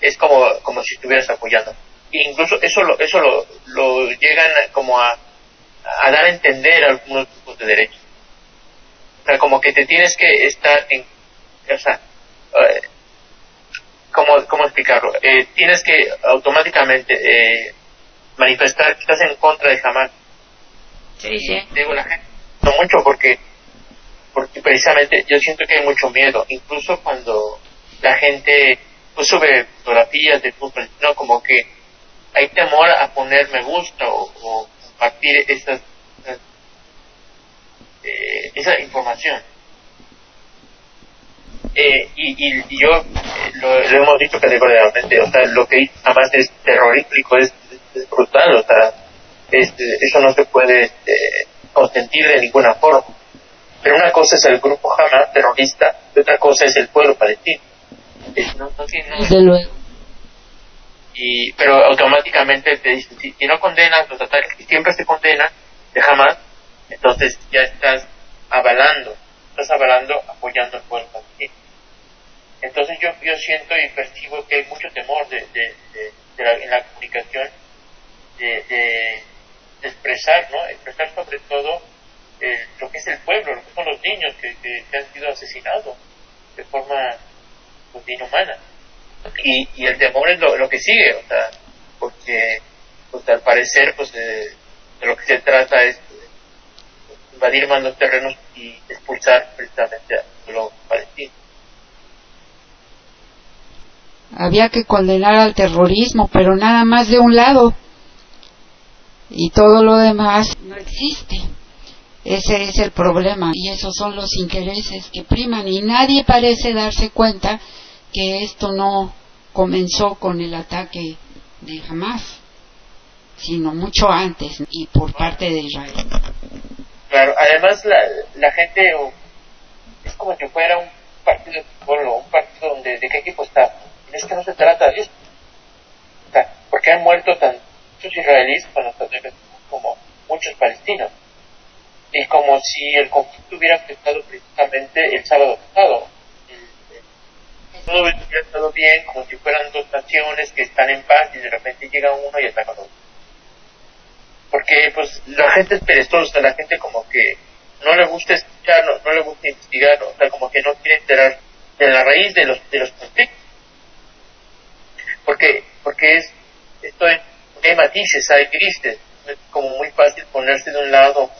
es como, como si estuvieras apoyando. E incluso eso lo, eso lo, lo llegan a- como a, a dar a entender algunos grupos de derechos. O sea, como que te tienes que estar en, o sea, eh, ¿cómo, cómo explicarlo? Eh, tienes que automáticamente eh, manifestar que estás en contra de Hamas. Sí, sí. Digo, la gente no mucho porque porque precisamente yo siento que hay mucho miedo, incluso cuando la gente pues, sube fotografías de fútbol, no como que hay temor a poner me gusta o, compartir esas, esas, eh, esa información. Eh, y, y- y yo eh, lo, lo hemos dicho categóricamente, o sea, lo que Hamas es terrorífico, es, es brutal, o sea, es- eso no se puede este, consentir de ninguna forma. Pero una cosa es el grupo Hamas terrorista, y otra cosa es el pueblo palestino. Es- no- no tiene nada- Desde luego. y pero automáticamente te dicen si, si no condenas los ataques que siempre se condenan de Hamas entonces ya estás avalando estás avalando apoyando al pueblo palestino entonces yo yo siento y percibo que hay mucho temor de, de, de- de la, en la comunicación de, de, de expresar no expresar sobre todo eh, lo que es el pueblo lo que son los niños que, que, que han sido asesinados de forma pues, inhumana y, y el temor es lo, lo que sigue, o sea, porque pues al parecer pues de, de lo que se trata es de invadir más los terrenos y expulsar precisamente a los palestinos. Había que condenar al terrorismo, pero nada más de un lado. Y todo lo demás no existe. Ese es el problema y esos son los intereses que priman y nadie parece darse cuenta que esto no comenzó con el ataque de Hamas, sino mucho antes y por parte de Israel. Claro, además la, la gente es como si fuera un partido de fútbol o un partido donde de qué equipo está. Es que no se trata de eso. O sea, porque han muerto tan muchos israelíes como muchos palestinos. Y como si el conflicto hubiera afectado precisamente el sábado pasado. Todo hubiera estado bien, como si fueran dos naciones que están en paz y de repente llega uno y ataca otro porque pues la gente es perezosa, la gente como que no le gusta escuchar, no, le gusta investigar, o sea, como que no quiere enterar de la raíz de los de los conflictos. Porque porque es esto es, hay matices, hay grises, es como muy fácil ponerse de un lado o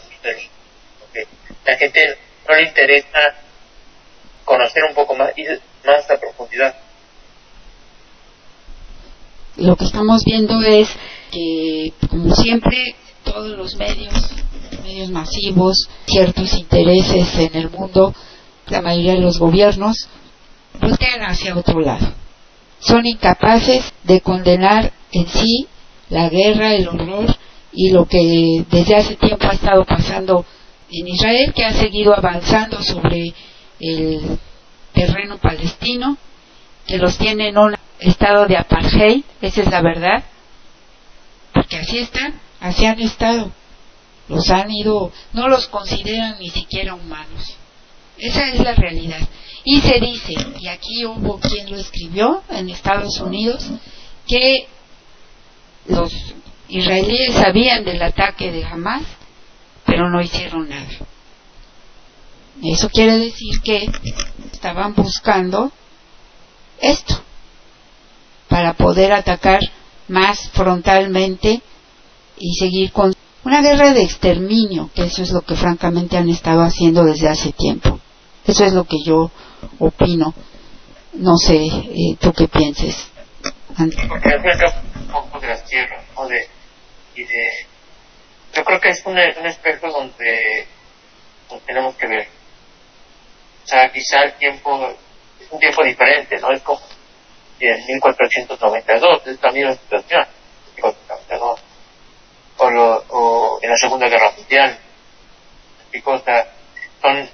porque la gente no le interesa conocer un poco más y más a profundidad. Lo que estamos viendo es que, como siempre, todos los medios, medios masivos, ciertos intereses en el mundo, la mayoría de los gobiernos, voltean hacia otro lado. Son incapaces de condenar en sí la guerra, el horror y lo que desde hace tiempo ha estado pasando en Israel, que ha seguido avanzando sobre el terreno palestino, que los tiene en un estado de apartheid, esa es la verdad, porque así están, así han estado. Los han ido, no los consideran ni siquiera humanos. Esa es la realidad. Y se dice, y aquí hubo quien lo escribió en Estados Unidos, que los israelíes sabían del ataque de Hamas, pero no hicieron nada. Eso quiere decir que estaban buscando esto, para poder atacar más frontalmente y seguir con una guerra de exterminio, que eso es lo que francamente han estado haciendo desde hace tiempo. Eso es lo que yo opino. No sé, eh, tú qué pienses. Porque un poco de las tierras, y de, creo que es un, un espejo donde, tenemos que ver. O sea, quizá el tiempo es un tiempo diferente, ¿no? Es como en 1492, es la misma situación, 1492. O, lo, o en la Segunda Guerra Mundial. O sea, son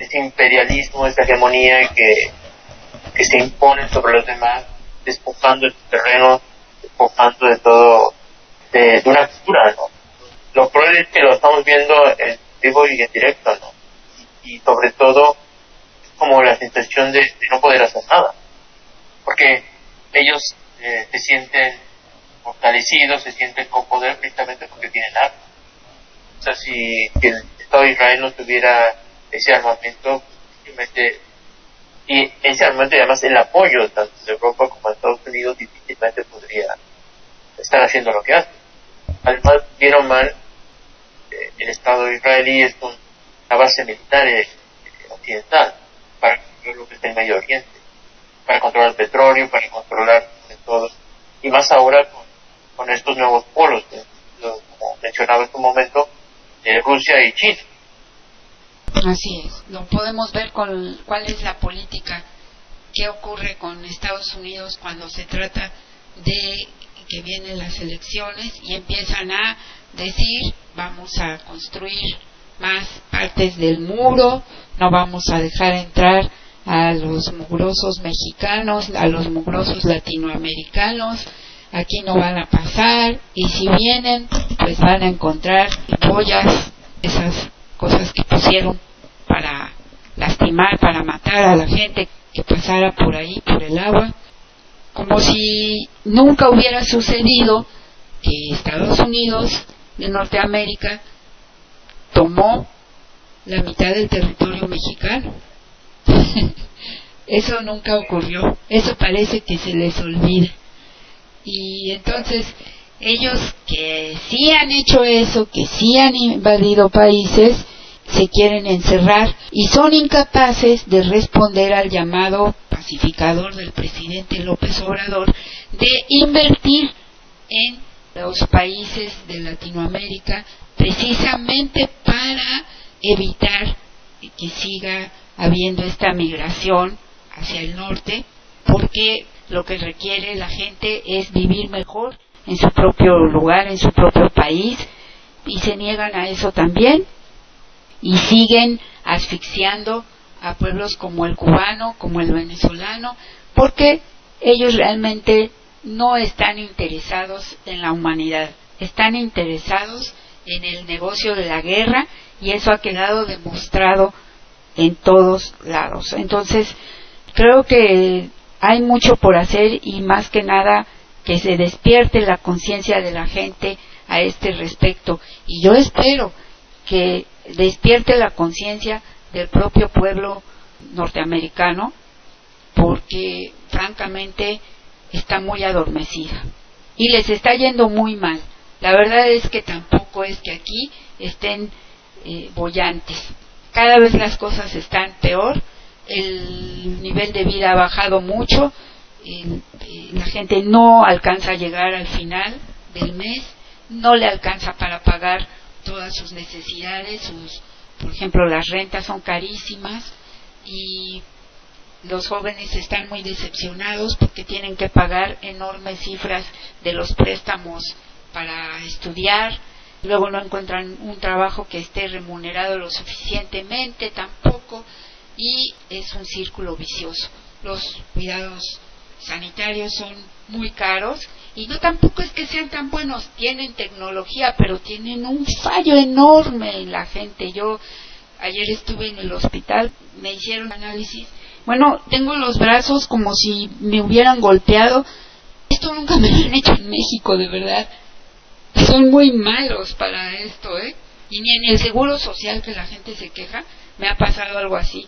ese imperialismo, esa hegemonía que, que se impone sobre los demás, despojando el terreno, despojando de todo, de, de una cultura, ¿no? Lo peor es que lo estamos viendo en vivo y en directo, ¿no? Y, sobre todo, como la sensación de, de no poder hacer nada. Porque ellos eh, se sienten fortalecidos, se sienten con poder precisamente porque tienen armas. O sea, si el Estado de Israel no tuviera ese armamento, simplemente y ese armamento y además el apoyo tanto de Europa como de Estados Unidos difícilmente podría estar haciendo lo que hace. Además, bien o mal, eh, el Estado israelí es un- una base militar eh, occidental para controlar lo que está en Medio Oriente, para controlar el petróleo, para controlar de todo, y más ahora con, con estos nuevos polos, que, lo- como mencionaba en un momento, de Rusia y China. Así es. Lo podemos ver con cuál es la política qué ocurre con Estados Unidos cuando se trata de que vienen las elecciones y empiezan a decir vamos a construir más partes del muro, no vamos a dejar entrar a los mugrosos mexicanos, a los mugrosos latinoamericanos, aquí no van a pasar y si vienen pues van a encontrar pollas, esas cosas que pusieron para lastimar, para matar a la gente que pasara por ahí, por el agua, como si nunca hubiera sucedido que Estados Unidos de Norteamérica tomó la mitad del territorio mexicano. *laughs* eso nunca ocurrió, eso parece que se les olvida. Y entonces ellos que sí han hecho eso, que sí han invadido países, se quieren encerrar y son incapaces de responder al llamado pacificador del presidente López Obrador de invertir en los países de Latinoamérica precisamente para evitar que siga habiendo esta migración hacia el norte, porque lo que requiere la gente es vivir mejor en su propio lugar, en su propio país, y se niegan a eso también, y siguen asfixiando a pueblos como el cubano, como el venezolano, porque ellos realmente no están interesados en la humanidad, están interesados en el negocio de la guerra y eso ha quedado demostrado en todos lados. Entonces, creo que hay mucho por hacer y más que nada que se despierte la conciencia de la gente a este respecto. Y yo espero que despierte la conciencia del propio pueblo norteamericano porque francamente está muy adormecida y les está yendo muy mal. La verdad es que tampoco es que aquí estén eh, bollantes. Cada vez las cosas están peor, el nivel de vida ha bajado mucho, la gente no alcanza a llegar al final del mes, no le alcanza para pagar todas sus necesidades, sus, por ejemplo, las rentas son carísimas y los jóvenes están muy decepcionados porque tienen que pagar enormes cifras de los préstamos para estudiar, luego no encuentran un trabajo que esté remunerado lo suficientemente tampoco y es un círculo vicioso. Los cuidados sanitarios son muy caros y no tampoco es que sean tan buenos, tienen tecnología, pero tienen un fallo enorme en la gente. Yo ayer estuve en el hospital, me hicieron análisis. Bueno, tengo los brazos como si me hubieran golpeado. Esto nunca me lo han hecho en México, de verdad son muy malos para esto, ¿eh? Y ni en el seguro social que la gente se queja me ha pasado algo así.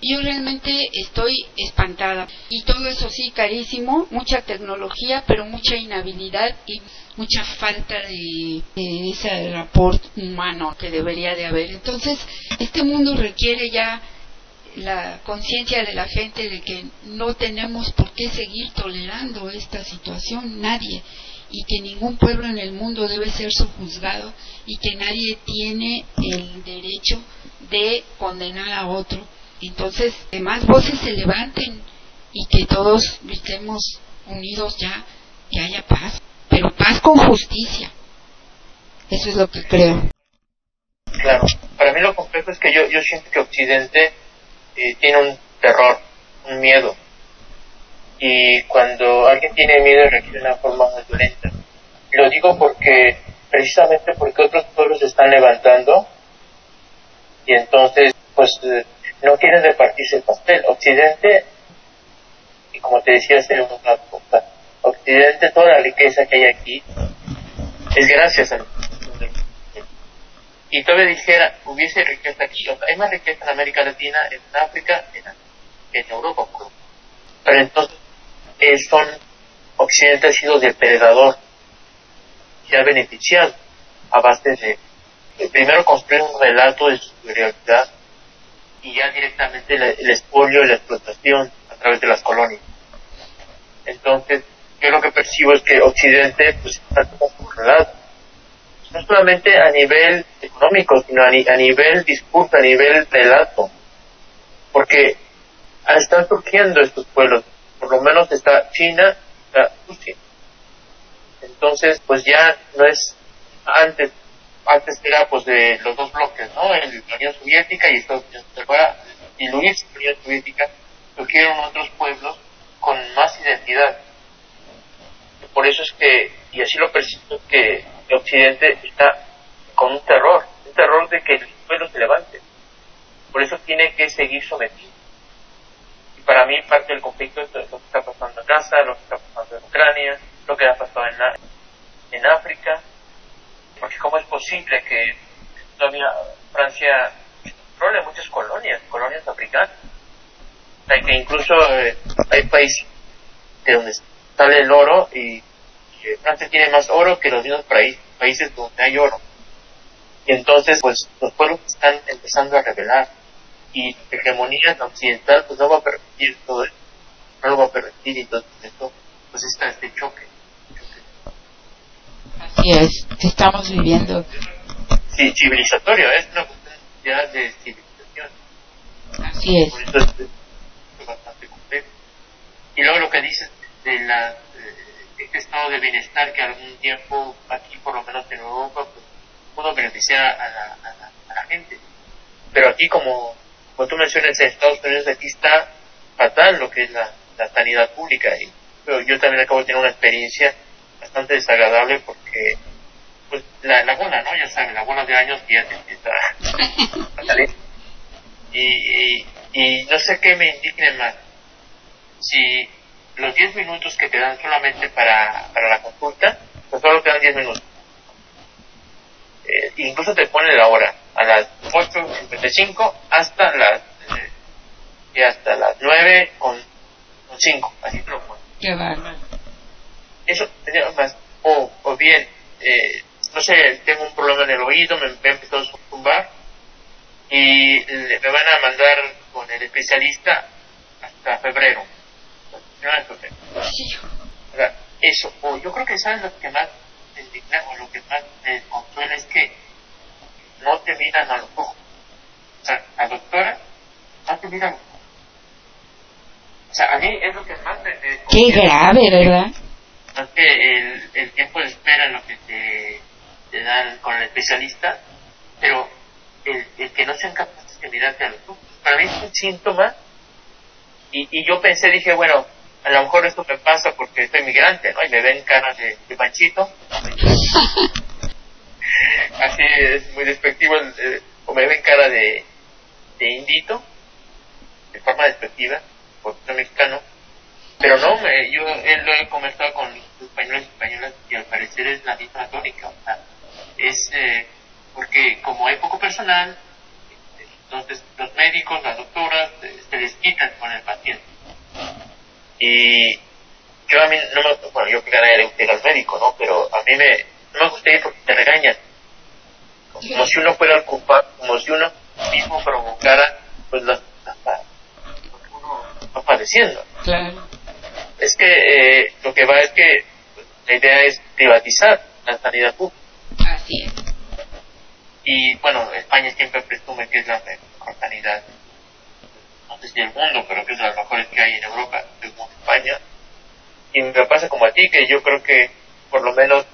Yo realmente estoy espantada. Y todo eso sí, carísimo, mucha tecnología, pero mucha inhabilidad y mucha falta de, ese rapport humano que debería de haber. Entonces, este mundo requiere ya la conciencia de la gente de que no tenemos por qué seguir tolerando esta situación, nadie y que ningún pueblo en el mundo debe ser subjuzgado y que nadie tiene el derecho de condenar a otro. Entonces, que más voces se levanten y que todos estemos unidos ya, que haya paz, pero paz con justicia. Eso es lo que creo. Claro, para mí lo complejo es que yo, yo siento que Occidente eh, tiene un terror, un miedo, y cuando alguien tiene miedo requiere una forma más violenta. Lo digo porque precisamente porque otros pueblos se están levantando y entonces pues eh, no quieren repartirse el pastel. Occidente, y como te decía hace un rato, Occidente, toda la riqueza que hay aquí es gracias a y todavía dijera, hubiese riqueza aquí, hay más riqueza en América Latina, en África, en, en Europa, pero entonces son, Occidente ha sido depredador, se ha beneficiado a base de, primero construir un relato de superioridad el, el expolio y la explotación a través de las colonias. Entonces, yo lo que percibo es que Occidente pues, está relato, no solamente a nivel económico, sino a, a nivel discurso, a nivel relato, porque están surgiendo estos pueblos. Por lo menos está China, está Rusia. Entonces, pues ya no es antes, antes era pues de los dos bloques, ¿no? El, la Unión Soviética y Estados Unidos. Se fue a diluirse la Unión Soviética, surgieron otros pueblos con más identidad. Por eso es que, y así lo percibo, que el Occidente está con un terror, un terror de que el pueblo se levante. Por eso tiene que seguir sometido. Y para mí parte del conflicto es lo que está pasando en Gaza, lo que está pasando en Ucrania, lo que ha pasado en, la- en África. Porque cómo es posible que todavía Francia controle muchas colonias, colonias africanas. O sea, que incluso eh, hay países de donde sale el oro y, y Francia tiene más oro que los mismos países, países donde hay oro. Y entonces, pues, los pueblos están empezando a rebelar. Y la hegemonía occidental, pues, no va a permitir todo esto. No lo va a permitir. Y entonces, esto, pues, está este choque. Así es, estamos viviendo. Sí, civilizatorio, es una cuestión ya de civilización. Así es. Por eso es, es bastante complejo. Y luego lo que dices de la, de este estado de bienestar que algún tiempo aquí, por lo menos en Europa, pues, pudo beneficiar a la, a la, a la gente. Pero aquí, como, como tú mencionas, en Estados Unidos aquí está fatal lo que es la, la sanidad pública. Y pero yo también acabo de tener una experiencia bastante desagradable porque pues la, la bola, ¿no? Ya saben, la bola de años que ya te empieza a salir. Y, y, y no sé qué me indigne más. Si los 10 minutos que te dan solamente para, para la consulta, pues solo te dan 10 minutos. Eh, incluso te ponen la hora, a las 8.55 hasta las eh, y hasta las 9 con, con 5, así te lo ponen. Qué bárbaro. Eso. O, o bien, eh, no sé, tengo un problema en el oído, me, he empezado a zumbar y le- me van a mandar con el especialista hasta febrero. No, febrero. O sea, eso, o yo creo que sabes lo que más indigna o lo que más me consuela es que no te miran a los ojos. O sea, la doctora no te mira a los ojos. O sea, a mí es lo que más me... me Qué grave, ¿verdad? es que el, el tiempo de espera en lo que te, te dan con el especialista, pero el, el que no sean capaces de mirarte a los ojos, para mí es un síntoma. Y, y yo pensé, dije, bueno, a lo mejor esto me pasa porque soy migrante, ¿no? Y me ven cara de, de panchito. *laughs* Así es muy despectivo, eh, o me ven cara de, de indito, de forma despectiva, porque soy mexicano. Pero no, me, yo él lo he conversado con españoles y españolas y al parecer es la misma tónica. O sea, es eh, porque como hay poco personal, entonces los médicos, las doctoras, eh, se desquitan con el paciente. Y yo a mí no me, bueno, yo que ir al médico, ¿no? Pero a mí me, no me gusta ir porque te regañan. Como si uno fuera el culpable, como si uno mismo provocara, pues, la, la- la- lo que uno está padeciendo Claro. es que eh, lo que va es que pues, la idea es privatizar la sanidad pública. Así es. Y bueno, España siempre presume que es la mejor sanidad, no sé si del mundo, pero que es de las mejores que hay en Europa, según España. Y me pasa como a ti, que yo creo que por lo menos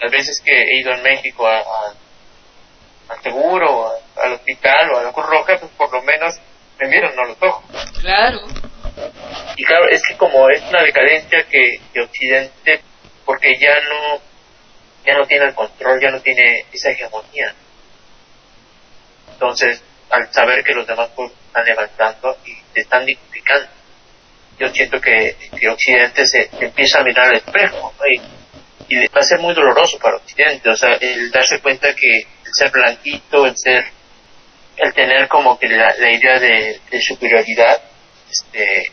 las veces que he ido en México a, a- al seguro, a- al hospital o a la Cruz Roja, pues por lo menos me miran a los ojos. Claro. Y claro, es que como es una decadencia que, que Occidente, porque ya no, ya no tiene el control, ya no tiene esa hegemonía. Entonces, al saber que los demás pueblos están levantando y se están dignificando, yo siento que, que Occidente se, se empieza a mirar al espejo, ¿no? y, y va a ser muy doloroso para Occidente, o sea, el darse cuenta que el ser blanquito, el ser, el tener como que la, la idea de, de superioridad, este,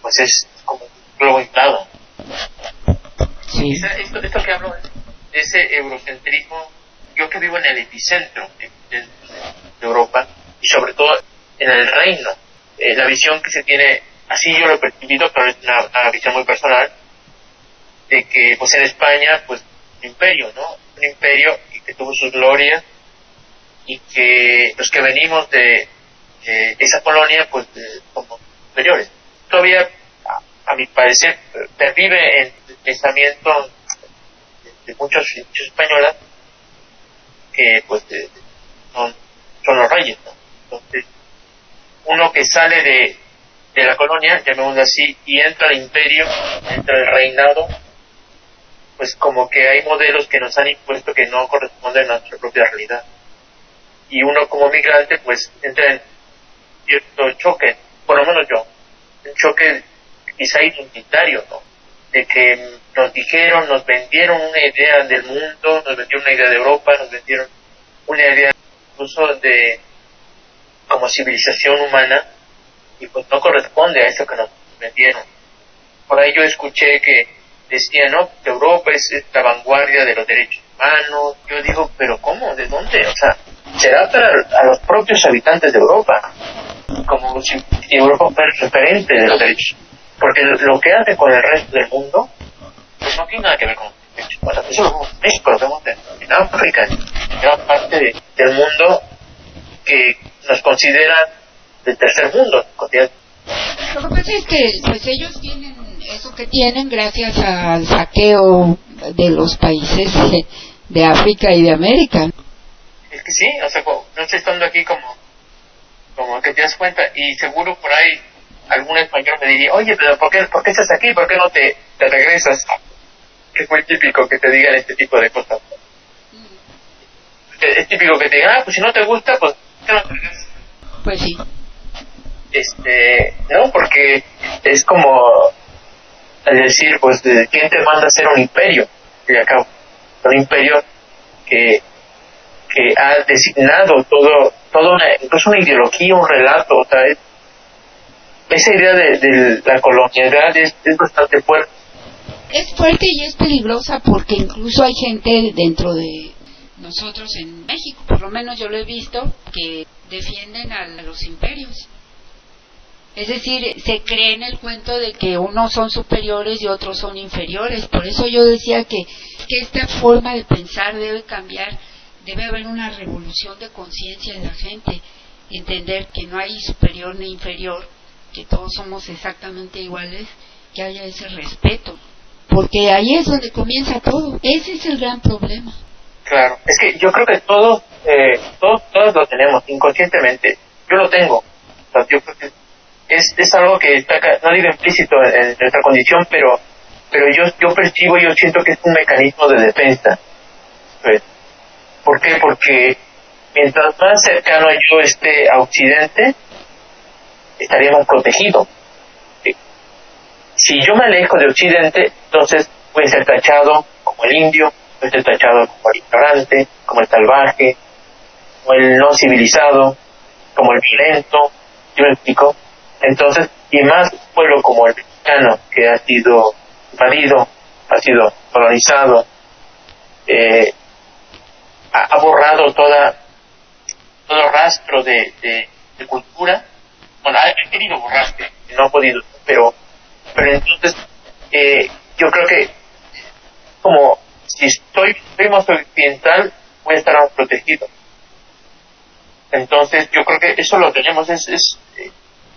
pues es como un globo inflado. Sí. Esto, esto que hablo de ese eurocentrismo, yo que vivo en el epicentro de, Europa y sobre todo en el reino, la visión que se tiene, así yo lo he percibido, pero es una, visión muy personal, de que pues en España, pues un imperio, ¿no? Un imperio y que tuvo sus glorias y que los que venimos de, esa colonia pues como superiores. Todavía, a, a mi parecer, pervive el pensamiento de, de muchos, muchos españolas que pues eh, son, son los reyes. ¿no? Entonces, uno que sale de, de la colonia, llamémoslo así, y entra al imperio, entra al reinado, pues como que hay modelos que nos han impuesto que no corresponden a nuestra propia realidad. Y uno como migrante, pues entra en cierto choque, por lo menos yo, un choque quizá identitario, ¿no? De que nos dijeron, nos vendieron una idea del mundo, nos vendieron una idea de Europa, nos vendieron una idea incluso de como civilización humana y pues no corresponde a eso que nos vendieron. Por ahí yo escuché que decían, no, que Europa es la vanguardia de los derechos humanos. Yo digo, pero ¿cómo? ¿De dónde? O sea, será para a los propios habitantes de Europa, como si Europa fuera referente de los derechos. Porque lo que hace con el resto del mundo, pues no tiene nada que ver con. Eso lo vemos en México, lo vemos en, África, en gran parte de- del mundo que nos consideran del tercer mundo. Lo que pasa es que pues ellos tienen eso que tienen gracias al saqueo de los países de, de África y de América. Es que sí, o sea, no estoy estando aquí como, como que te das cuenta y seguro por ahí algún español me diría, oye, pero ¿por qué, por qué estás aquí? ¿Por qué no te, te regresas? Es muy típico que te digan este tipo de cosas. Es típico que te digan, ah, pues si no te gusta, pues ¿por qué no te regresas? Pues sí. Este, no, porque es como decir, pues, de quién te manda a ser un imperio, y acá, un imperio que, que ha designado todo, toda una, incluso una ideología, un relato, o sea, es- esa idea de, la colonialidad es, es bastante fuerte. Es fuerte y es peligrosa porque incluso hay gente dentro de nosotros en México, por lo menos yo lo he visto, que defienden a los imperios. Es decir, se cree en el cuento de que unos son superiores y otros son inferiores. Por eso yo decía que, que esta forma de pensar debe cambiar, debe haber una revolución de conciencia en la gente, entender que no hay superior ni inferior, que todos somos exactamente iguales, que haya ese respeto. Porque ahí es donde comienza todo. Ese es el gran problema. Claro, es que yo creo que todos, eh, todos, todos lo tenemos inconscientemente. Yo lo tengo. O sea, yo creo que es, es algo que está, no digo implícito en, en nuestra condición, pero, pero yo, yo percibo, yo siento que es un mecanismo de defensa. Pues, ¿Por qué? Porque mientras más cercano yo esté a Occidente, estaría más protegido. Sí. Si yo me alejo de Occidente, entonces voy a ser tachado como el indio, voy a ser tachado como el ignorante, como el salvaje, como el no civilizado, como el violento, yo me explico. Entonces, y más pueblo como el mexicano, que ha sido invadido, ha sido colonizado, eh, ha, borrado toda todo rastro de cultura. Bueno, ha querido borrar, que no ha podido, pero, pero entonces eh, yo creo que como si estoy, soy más occidental, voy a estar más protegido. Entonces yo creo que eso lo tenemos, es, es eh,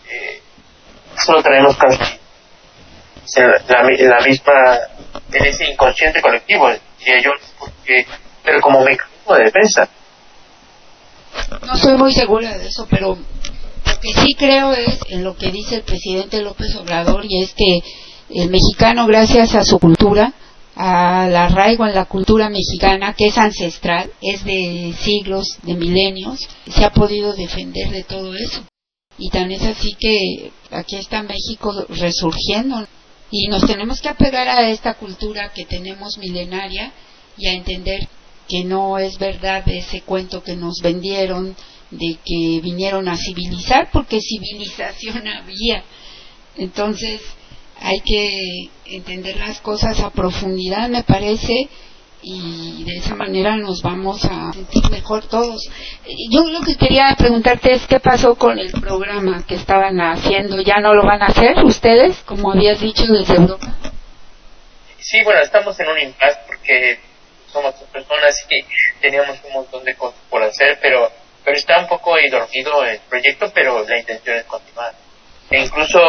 eh, eso lo tenemos casi en la, en la misma, en ese inconsciente colectivo, diría yo, pero como mecanismo de defensa. No estoy muy segura de eso, pero que sí creo es en lo que dice el presidente López Obrador y es que el mexicano, gracias a su cultura, al arraigo en la cultura mexicana, que es ancestral, es de siglos, de milenios, se ha podido defender de todo eso. Y tan es así que aquí está México resurgiendo y nos tenemos que apegar a esta cultura que tenemos milenaria y a entender que no es verdad ese cuento que nos vendieron de que vinieron a civilizar porque civilización *laughs* había. Entonces hay que entender las cosas a profundidad, me parece, y de esa manera nos vamos a sentir mejor todos. Yo lo que quería preguntarte es qué pasó con el programa que estaban haciendo. ¿Ya no lo van a hacer ustedes, como habías dicho desde Europa? Sí, bueno, estamos en un impasse porque somos personas y teníamos un montón de cosas por hacer, pero pero está un poco ahí dormido el proyecto, pero la intención es continuar. E incluso,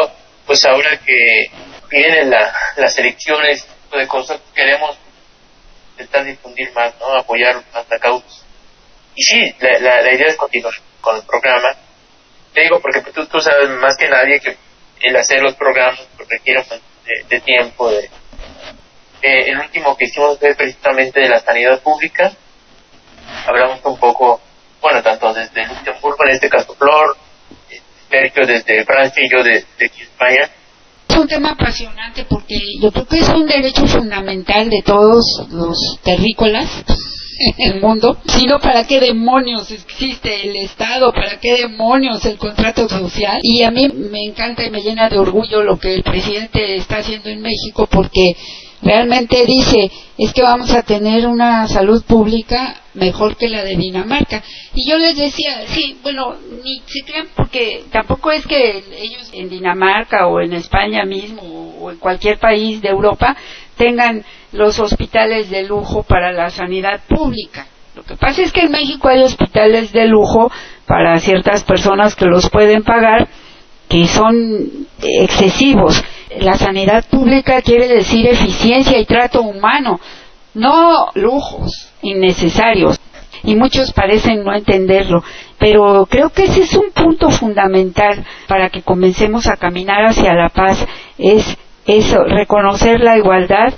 pues ahora que vienen la, las elecciones, tipo de cosas, queremos intentar difundir más, ¿no? Apoyar más a causas. Y sí, la, la, idea es continuar con el programa. Te digo porque tú, tú sabes más que nadie que el hacer los programas pues, requiere de, de tiempo. De, el último que hicimos fue precisamente de la sanidad pública. Hablamos un poco, bueno, tanto desde Luxemburgo, en este caso Flor, Sergio desde Francia y yo de, de aquí España. Es un tema apasionante porque yo creo que es un derecho fundamental de todos los terrícolas en el mundo, sino para qué demonios existe el Estado, para qué demonios el contrato social. Y a mí me encanta y me llena de orgullo lo que el presidente está haciendo en México porque realmente dice es que vamos a tener una salud pública mejor que la de Dinamarca. Y yo les decía, sí, bueno, ni se crean porque tampoco es que ellos en Dinamarca o en España mismo o en cualquier país de Europa tengan los hospitales de lujo para la sanidad pública. Lo que pasa es que en México hay hospitales de lujo para ciertas personas que los pueden pagar que son excesivos. La sanidad pública quiere decir eficiencia y trato humano, no lujos innecesarios. Y muchos parecen no entenderlo, pero creo que ese es un punto fundamental para que comencemos a caminar hacia la paz, es eso, reconocer la igualdad,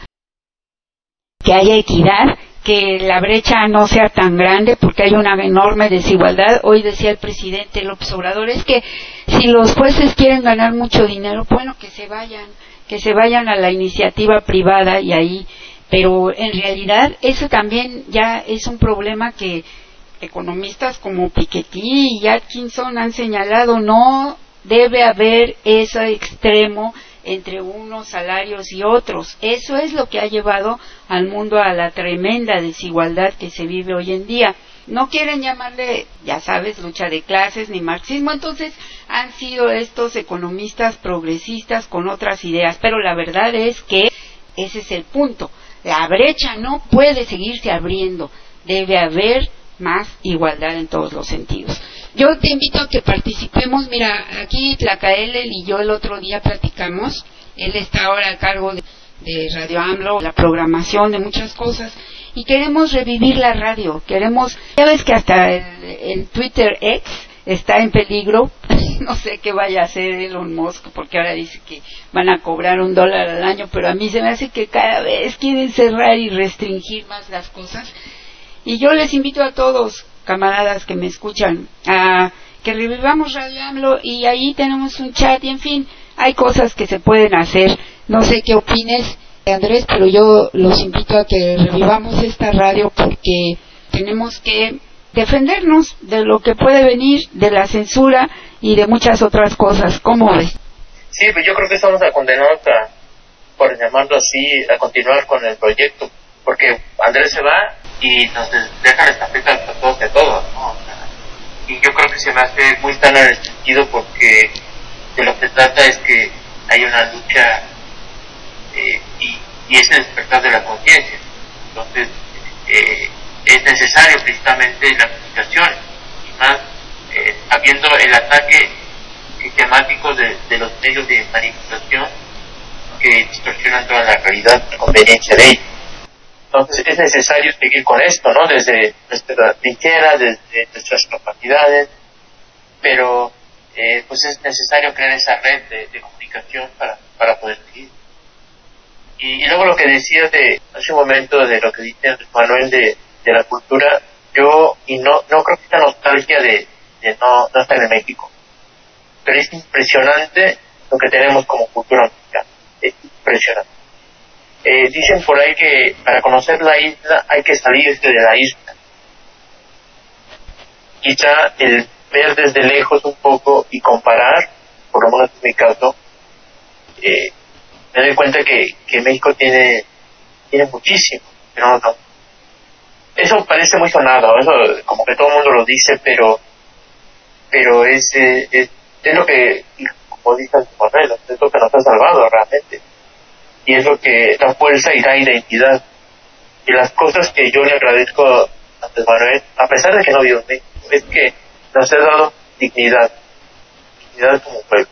que haya equidad, que la brecha no sea tan grande porque hay una enorme desigualdad. Hoy decía el presidente López Obrador, es que si los jueces quieren ganar mucho dinero, bueno, que se vayan, que se vayan a la iniciativa privada y ahí, pero en realidad eso también ya es un problema que economistas como Piketty y Atkinson han señalado, no debe haber ese extremo entre unos salarios y otros. Eso es lo que ha llevado al mundo a la tremenda desigualdad que se vive hoy en día. No quieren llamarle, ya sabes, lucha de clases ni marxismo, entonces han sido estos economistas progresistas con otras ideas, pero la verdad es que ese es el punto. La brecha no puede seguirse abriendo, debe haber más igualdad en todos los sentidos. Yo te invito a que participemos. Mira, aquí Tlacael y yo el otro día platicamos. Él está ahora a cargo de, Radio AMLO, la programación de muchas cosas. Y queremos revivir la radio. Queremos, ya ves que hasta el, el Twitter X está en peligro. *laughs* no sé qué vaya a hacer Elon Musk, porque ahora dice que van a cobrar un dólar al año, pero a mí se me hace que cada vez quieren cerrar y restringir más las cosas. Y yo les invito a todos, camaradas que me escuchan, a que revivamos Radio AMLO y ahí tenemos un chat y en fin, hay cosas que se pueden hacer. No sé qué opines, Andrés, pero yo los invito a que revivamos esta radio porque tenemos que defendernos de lo que puede venir, de la censura y de muchas otras cosas. ¿Cómo ves? Sí, pues yo creo que estamos condenados a, por llamarlo así, a continuar con el proyecto, porque Andrés se va y nos deja la estafeta a todos a todos, ¿no? Y yo creo que se me hace muy sana en el sentido porque de lo que trata es que hay una lucha eh, y, y es el despertar de la conciencia. Entonces, eh, es necesario precisamente la comunicación y más eh, habiendo el ataque sistemático de, de los medios de manipulación que distorsionan toda la realidad a conveniencia de ellos. Entonces es necesario seguir con esto, ¿no? Desde nuestra trinchera, desde nuestras capacidades, pero eh, pues es necesario crear esa red de, de comunicación para, para poder seguir. Y, luego lo que decías de hace un momento de lo que dice Manuel de, de la cultura, yo, y no, no creo que esta nostalgia de, de no, no estar en México, pero es impresionante lo que tenemos como cultura mexicana, es impresionante. Eh, dicen por ahí que para conocer la isla hay que salir de la isla. Quizá el ver desde lejos un poco y comparar, por lo menos en mi caso, eh, me doy cuenta que, que México tiene, tiene muchísimo, pero Eso parece muy sonado, eso como que todo el mundo lo dice, pero pero es, eh, es, lo que, como dice Manuel, es lo que nos ha salvado realmente y es lo que da fuerza y da identidad. Y las cosas que yo le agradezco a Andrés a pesar de que no vivo en México, es que nos ha dado dignidad, dignidad como pueblo.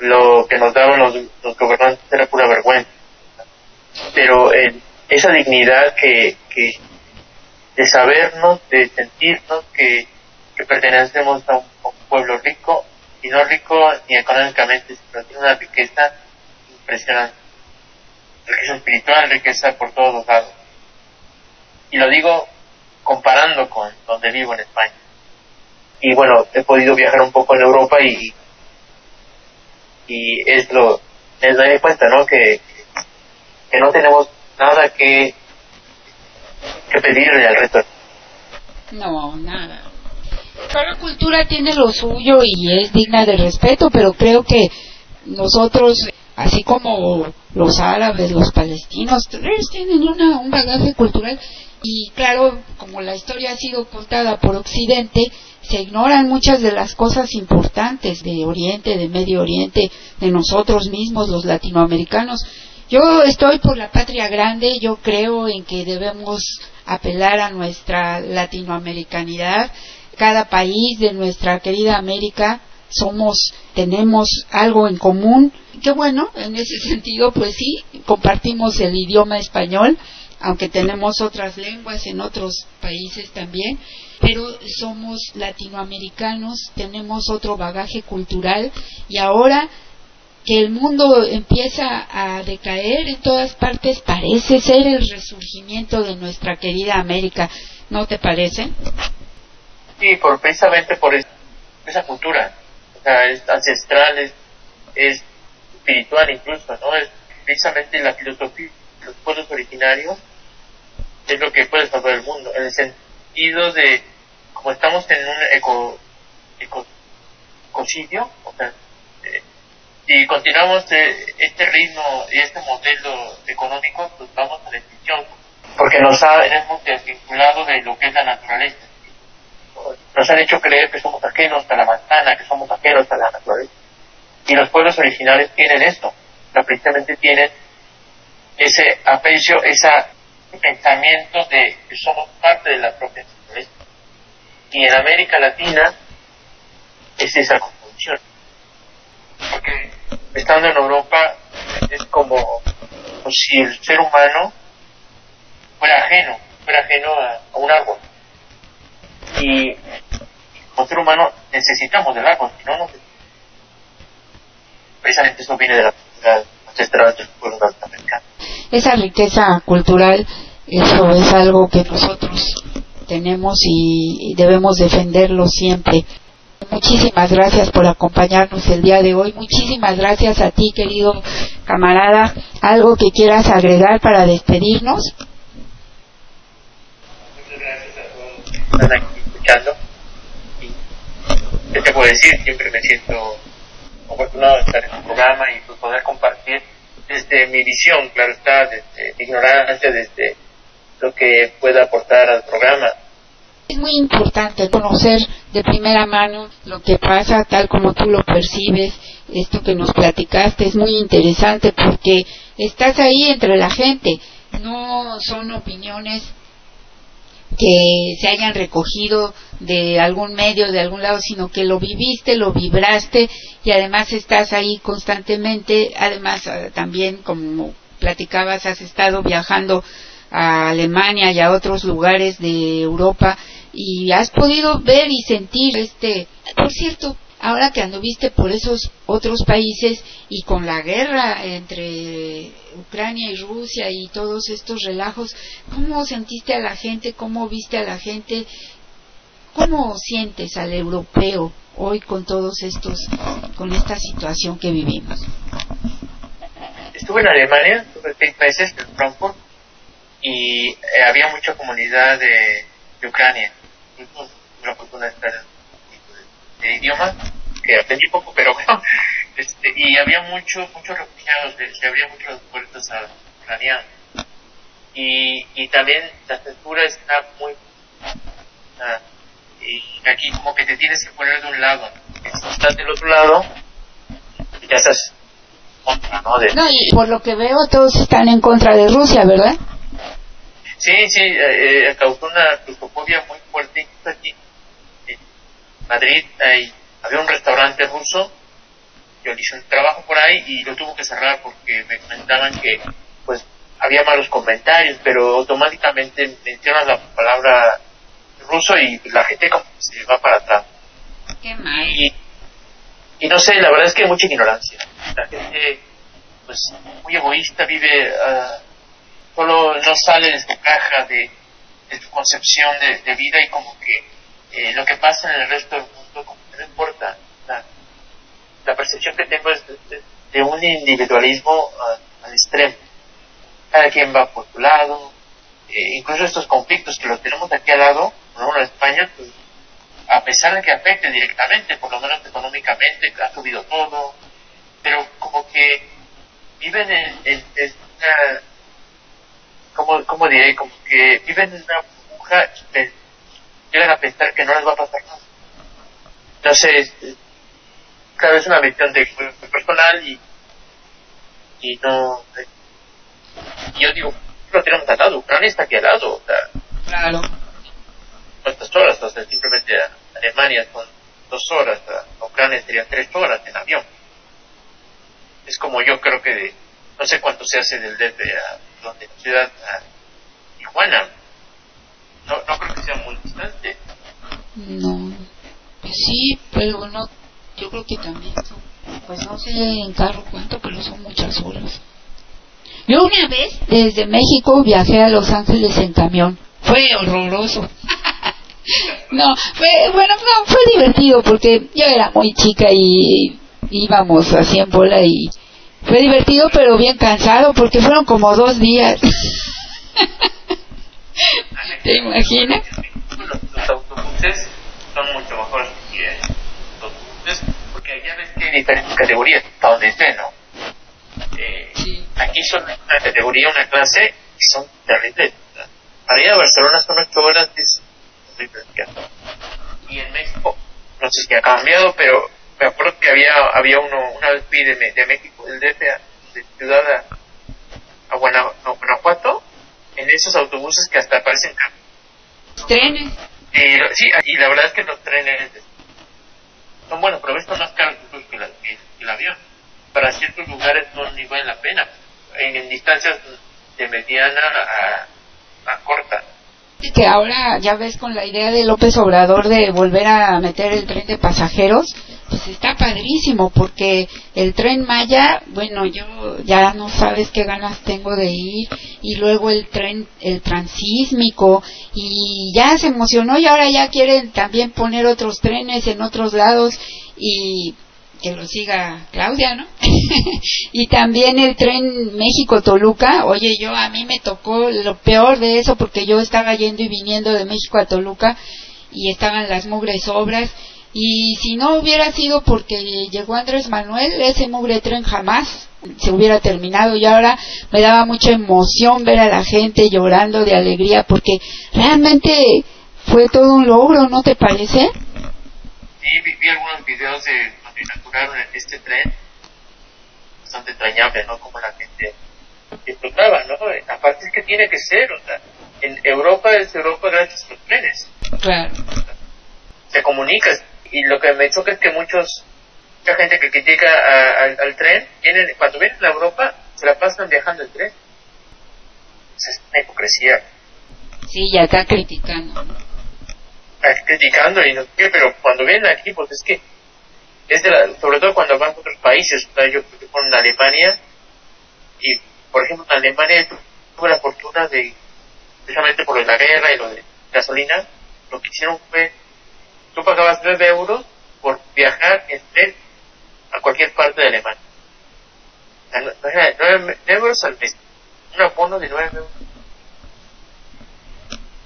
Lo que nos daban los, los gobernantes era pura vergüenza. Pero el- esa dignidad que, que de sabernos, de sentirnos que, que pertenecemos a un, a un pueblo rico, y no rico ni económicamente, sino tiene una riqueza impresionante. Riqueza espiritual, riqueza por todos los lados. Y lo digo comparando con donde vivo en España. Y bueno, he podido viajar un poco en Europa y, y es lo, me doy cuenta, ¿no? Que, que no tenemos nada que, que pedirle al resto. No, nada. Cada cultura tiene lo suyo y es digna de respeto, pero creo que nosotros, así como los árabes, los palestinos, tienen una, un bagaje cultural y claro, como la historia ha sido contada por Occidente, se ignoran muchas de las cosas importantes de Oriente, de Medio Oriente, de nosotros mismos, los latinoamericanos. Yo estoy por la patria grande, yo creo en que debemos apelar a nuestra latinoamericanidad. Cada país de nuestra querida América somos, tenemos algo en común. Qué bueno, en ese *laughs* sentido, pues sí, compartimos el idioma español, aunque tenemos otras lenguas en otros países también, pero somos latinoamericanos, tenemos otro bagaje cultural y ahora que el mundo empieza a decaer en todas partes, parece ser el resurgimiento de nuestra querida América. ¿No te parece? Sí, por, precisamente por es- esa cultura, o sea, es ancestral, es, es espiritual incluso, ¿no? Es precisamente la filosofía de los pueblos originarios es lo que puede salvar el mundo, en el sentido de, como estamos en un eco, eco, ecocidio, o sea, si continuamos eh, este ritmo y este modelo económico, pues vamos a la extinción, porque nos ha, hemos desvinculado de lo que es la naturaleza nos han hecho creer que somos ajenos a la manzana, que somos ajenos a la naturaleza. Y los pueblos originales tienen esto, o sea, precisamente tienen ese aprecio, ese pensamiento de que somos parte de la propia naturaleza. Y en América Latina es esa confusión. Porque estando en Europa es como, como si el ser humano fuera ajeno, fuera ajeno a, a un árbol y como ser humano necesitamos del árbol, si no, no precisamente eso viene de la cultura ancestral del pueblo norteamericano. Esa riqueza cultural, eso es algo que nosotros tenemos y debemos defenderlo siempre. Muchísimas gracias por acompañarnos el día de hoy. Muchísimas gracias a ti, querido camarada. ¿Algo que quieras agregar para despedirnos? Muchas gracias a todos escuchando. Y, ¿qué te puedo decir? Siempre me siento afortunado de estar en el programa y pues, poder compartir desde mi visión, claro está, desde mi ignorancia, desde lo que pueda aportar al programa. Es muy importante conocer de primera mano lo que pasa tal como tú lo percibes. Esto que nos platicaste es muy interesante porque estás ahí entre la gente. No son opiniones que se hayan recogido de algún medio, de algún lado, sino que lo viviste, lo vibraste y además estás ahí constantemente. Además, eh, también, como platicabas, has estado viajando a Alemania y a otros lugares de Europa y has podido ver y sentir este. Por cierto, ahora que anduviste por esos otros países y con la guerra entre Ucrania y Rusia y todos estos relajos, ¿cómo sentiste a la gente? ¿Cómo viste a la gente? ¿Cómo sientes al europeo hoy con todos estos, con esta situación que vivimos? Estuve en Alemania, estuve seis meses en Frankfurt y eh, había mucha comunidad de, Ucrania. El idioma, que aprendí poco, pero bueno, *laughs* este, y había muchos muchos refugiados, de- se abrían muchos puertas a ucranianos. Y, y también la censura está muy... ah, y aquí como que te tienes que poner de un lado. Si estás del otro lado, ya estás contra, ¿no? De- No, y por lo que veo todos están en contra de Rusia, ¿verdad? Sí, sí, eh, eh, causó una rusofobia muy fuerte aquí. Eh, Madrid hay, había un restaurante ruso, yo hice un trabajo por ahí y lo tuvo que cerrar porque me comentaban que pues había malos comentarios, pero automáticamente mencionan la palabra ruso y la gente como se va para atrás. Qué mal. Y, y no sé, la verdad es que hay mucha ignorancia. La gente, pues, muy egoísta, vive, ah, solo no sale de su caja, de, de su concepción de, de vida y como que eh, lo que pasa en el resto del mundo como no importa. La, percepción que tengo es de, un individualismo ah, al extremo. Cada quien va por su lado. Eh, incluso estos conflictos que los tenemos aquí al lado, por ejemplo en España, pues, a pesar de que afecte directamente, por lo menos económicamente, ha subido todo, pero como que viven en, en- en una, ¿cómo, cómo diré? Como que viven en una burbuja llegan a pensar que no les va a pasar nada. Entonces, claro, es una visión de personal y, y no... y yo digo, lo tenemos al lado, Ucrania está aquí al lado, o sea, Claro. cuántas horas, o sea, simplemente Alemania son dos horas, a Ucrania serían tres horas en avión. Es como yo creo que, de- no sé cuánto se hace del DF a donde la ciudad a Tijuana. No, no creo que sea muy distante. No. Pues sí, pero no. Yo creo que también. Pues no sé en carro cuánto, pero son muchas horas. Yo una vez desde México viajé a Los Ángeles en camión. Fue horroroso. *laughs* no, fue, bueno, no, fue divertido porque yo era muy chica y íbamos así en bola y fue divertido pero bien cansado porque fueron como dos días. *laughs* *laughs* ¿Te imaginas? Los, autobuses son mucho mejores que los autobuses, porque allá ves que hay diferentes categorías, hasta donde esté, ¿no? Eh, Aquí son una categoría, una clase, y son terribles. Para ir a Barcelona son ocho horas, es. Y en México, no sé si ha cambiado, pero me acuerdo que había había uno, una vez fui de, de México, del DF, de Ciudad a Guanajuato, en esos autobuses que hasta parecen. Trenes. Y, lo- sí, y la verdad es que los trenes son buenos, pero están más caros que, la- que- que el avión. Para ciertos lugares no ni vale la pena. En, en distancias de mediana a, a corta. Que ahora ya ves con la idea de López Obrador de volver a meter el tren de pasajeros, pues está padrísimo porque el tren Maya, bueno, yo ya no sabes qué ganas tengo de ir y luego el tren, el transísmico y ya se emocionó y ahora ya quieren también poner otros trenes en otros lados y que lo siga Claudia, ¿no? *laughs* y también el tren México-Toluca, oye, yo a mí me tocó lo peor de eso porque yo estaba yendo y viniendo de México a Toluca y estaban las mugres obras y si no hubiera sido porque llegó Andrés Manuel, ese mugre tren jamás se hubiera terminado y ahora me daba mucha emoción ver a la gente llorando de alegría porque realmente fue todo un logro, ¿no te parece? Sí, vi, vi algunos videos de cuando inauguraron este tren. Bastante entrañable, ¿no? Como la gente disfrutaba, ¿no? Aparte es que tiene que ser, o sea, en Europa es Europa gracias a los trenes. Claro. se comunica y lo que me choca es que muchos mucha gente que critica a- al- al tren tienen cuando vienen a Europa se la pasan viajando en tren Esa es una hipocresía Sí, ya está criticando. Ah, criticando y no sé qué pero cuando vienen aquí pues es que es de la- sobre todo cuando van a otros países o sea, yo a Alemania y por ejemplo en Alemania tu- tuve la fortuna de precisamente por lo de la guerra y lo de gasolina lo que hicieron fue tú pagabas 9 euros por viajar en tren a cualquier parte de Alemania. O sea, no- no era 9 euros al mes. Un abono de 9 euros.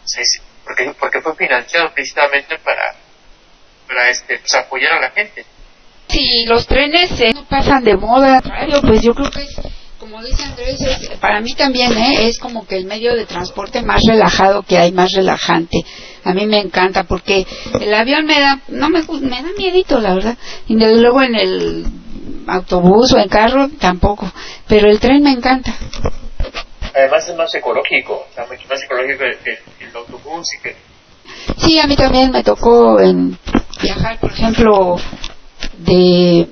Sí, sí, porque, porque fue financiado precisamente para, para este, pues, apoyar a la gente. Si los trenes eh, no pasan de moda, pues yo creo que es, como dice Andrés, para mí también ¿eh? es como que el medio de transporte más relajado que hay, más relajante. A mí me encanta porque el avión me da, no me, me da miedito, la verdad. Y desde luego en el autobús o en carro tampoco, pero el tren me encanta. Además es más ecológico, o sea, mucho más ecológico que, que el autobús y que Sí, a mí también me tocó en viajar, por ejemplo, de,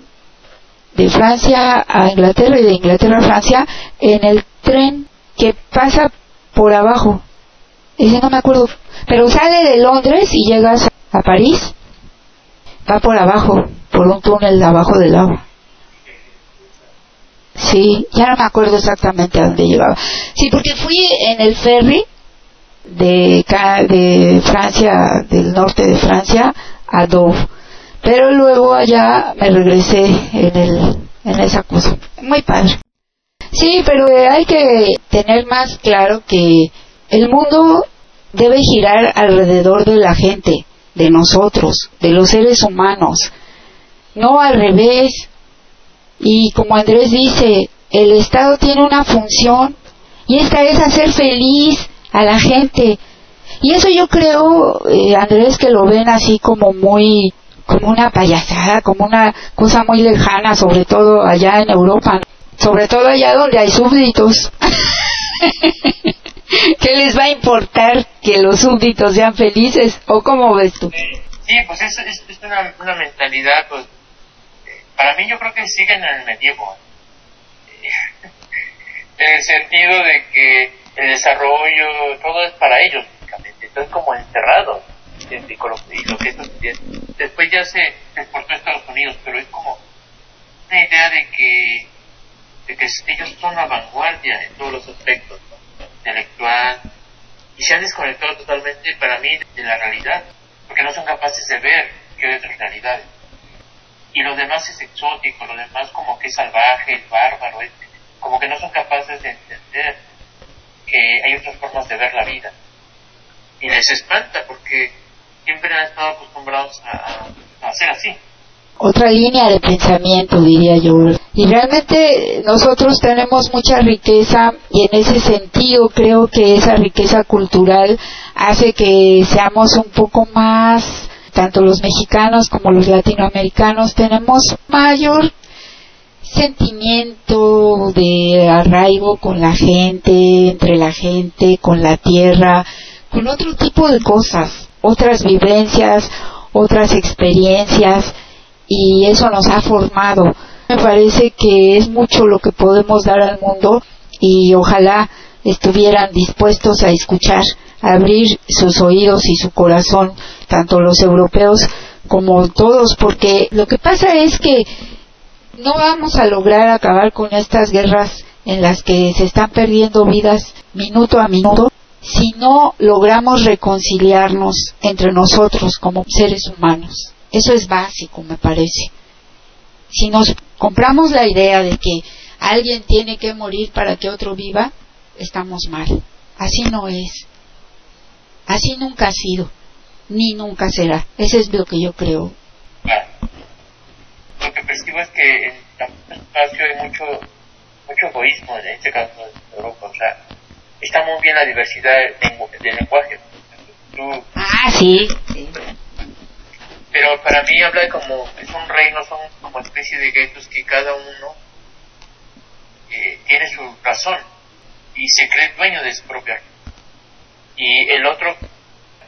de Francia a Inglaterra y de Inglaterra a Francia en el tren que pasa por abajo. Ese no me acuerdo. Pero sale de Londres y llegas a París. Va por abajo, por un túnel abajo del agua. Sí, ya no me acuerdo exactamente a dónde llegaba. Sí, porque fui en el ferry de, de Francia, del norte de Francia, a Dover. Pero luego allá me regresé en, el, en esa cosa. Muy padre. Sí, pero hay que tener más claro que el mundo debe girar alrededor de la gente, de nosotros, de los seres humanos, no al revés. Y como Andrés dice, el Estado tiene una función y esta es hacer feliz a la gente. Y eso yo creo, eh, Andrés, que lo ven así como muy, como una payasada, como una cosa muy lejana, sobre todo allá en Europa, sobre todo allá donde hay súbditos. *laughs* ¿Qué les va a importar que los súbditos sean felices? ¿O cómo ves tú? Sí, pues es, una, una mentalidad, pues, eh, para mí yo creo que siguen en el medievo. *laughs* En el sentido de que el desarrollo, todo es para ellos, básicamente. Entonces, como encerrado. Y con lo, que esto- después ya se exportó a Estados Unidos, pero es como una idea de que, de que ellos son la vanguardia en todos los aspectos. Intelectual, y se han desconectado totalmente para mí de la realidad, porque no son capaces de ver que hay otras realidades. Y lo demás es exótico, lo demás como que es salvaje, es bárbaro, es- como que no son capaces de entender que hay otras formas de ver la vida. Y les espanta porque siempre han estado acostumbrados a, a hacer así. Otra línea de pensamiento, diría yo. Y realmente nosotros tenemos mucha riqueza y en ese sentido creo que esa riqueza cultural hace que seamos un poco más, tanto los mexicanos como los latinoamericanos, tenemos mayor sentimiento de arraigo con la gente, entre la gente, con la tierra, con otro tipo de cosas, otras vivencias, otras experiencias y eso nos ha formado. Me parece que es mucho lo que podemos dar al mundo y ojalá estuvieran dispuestos a escuchar, a abrir sus oídos y su corazón, tanto los europeos como todos, porque lo que pasa es que no vamos a lograr acabar con estas guerras en las que se están perdiendo vidas minuto a minuto si no logramos reconciliarnos entre nosotros como seres humanos. Eso es básico, me parece. Si nos compramos la idea de que alguien tiene que morir para que otro viva, estamos mal. Así no es. Así nunca ha sido, ni nunca será. Eso es lo que yo creo. Claro. Lo que percibo es que en el espacio hay mucho, mucho egoísmo, en este caso en Europa. O sea, está muy bien la diversidad de, lengu- de lenguaje. Tú- Ah, sí. sí. Pero para mí habla de como es un reino, son como especie de guetos que cada uno eh, tiene su razón y se cree dueño de su propia y el otro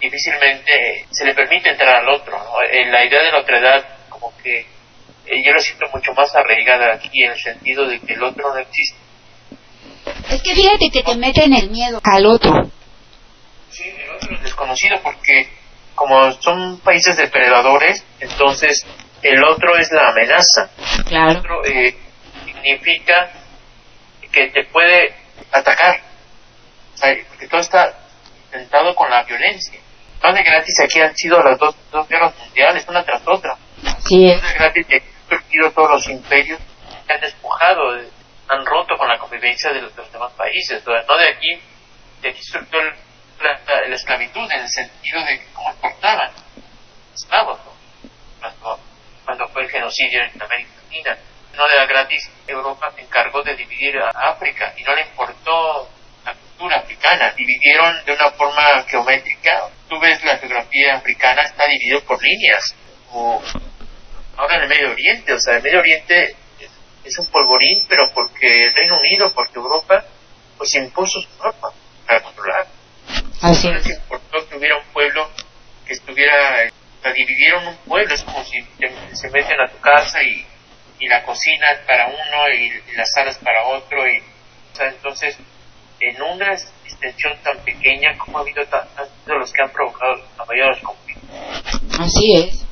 difícilmente se le permite entrar al otro. ¿no? En la idea de la otredad como que eh, yo lo siento mucho más arraigada aquí en el sentido de que el otro no existe. Es que fíjate que te meten el miedo al otro. Sí, el otro es desconocido porque como son países depredadores, entonces el otro es la amenaza. Claro. otro eh, significa que te puede atacar. O sea, porque todo está intentado con la violencia. No de gratis aquí han sido las dos, dos guerras mundiales, una tras otra. Es. No de gratis que han surgido todos los imperios que han despojado, de- han roto con la convivencia de los, de los demás países. O sea, no de aquí, de aquí surgió el- la, la- la esclavitud en el sentido de cómo exportaban esclavos, ¿no? cuando, cuando fue el genocidio en América Latina. No de gratis, Europa se encargó de dividir a África y no le importó la cultura africana. Dividieron de una forma geométrica. Tú ves la geografía africana está dividido por líneas. O ahora en el Medio Oriente, o sea, el Medio Oriente es, es un polvorín, pero porque el Reino Unido, porque Europa, pues impuso su norma para controlar. Así No les es. importó que hubiera un pueblo que estuviera sea, dividieron un pueblo, es como si te- se meten a tu casa y, y la cocina es para uno y, y la sala es para otro. Y, o sea, entonces, en una extensión tan pequeña, como ha habido tan- han sido los que han provocado la los conflictos? Así es.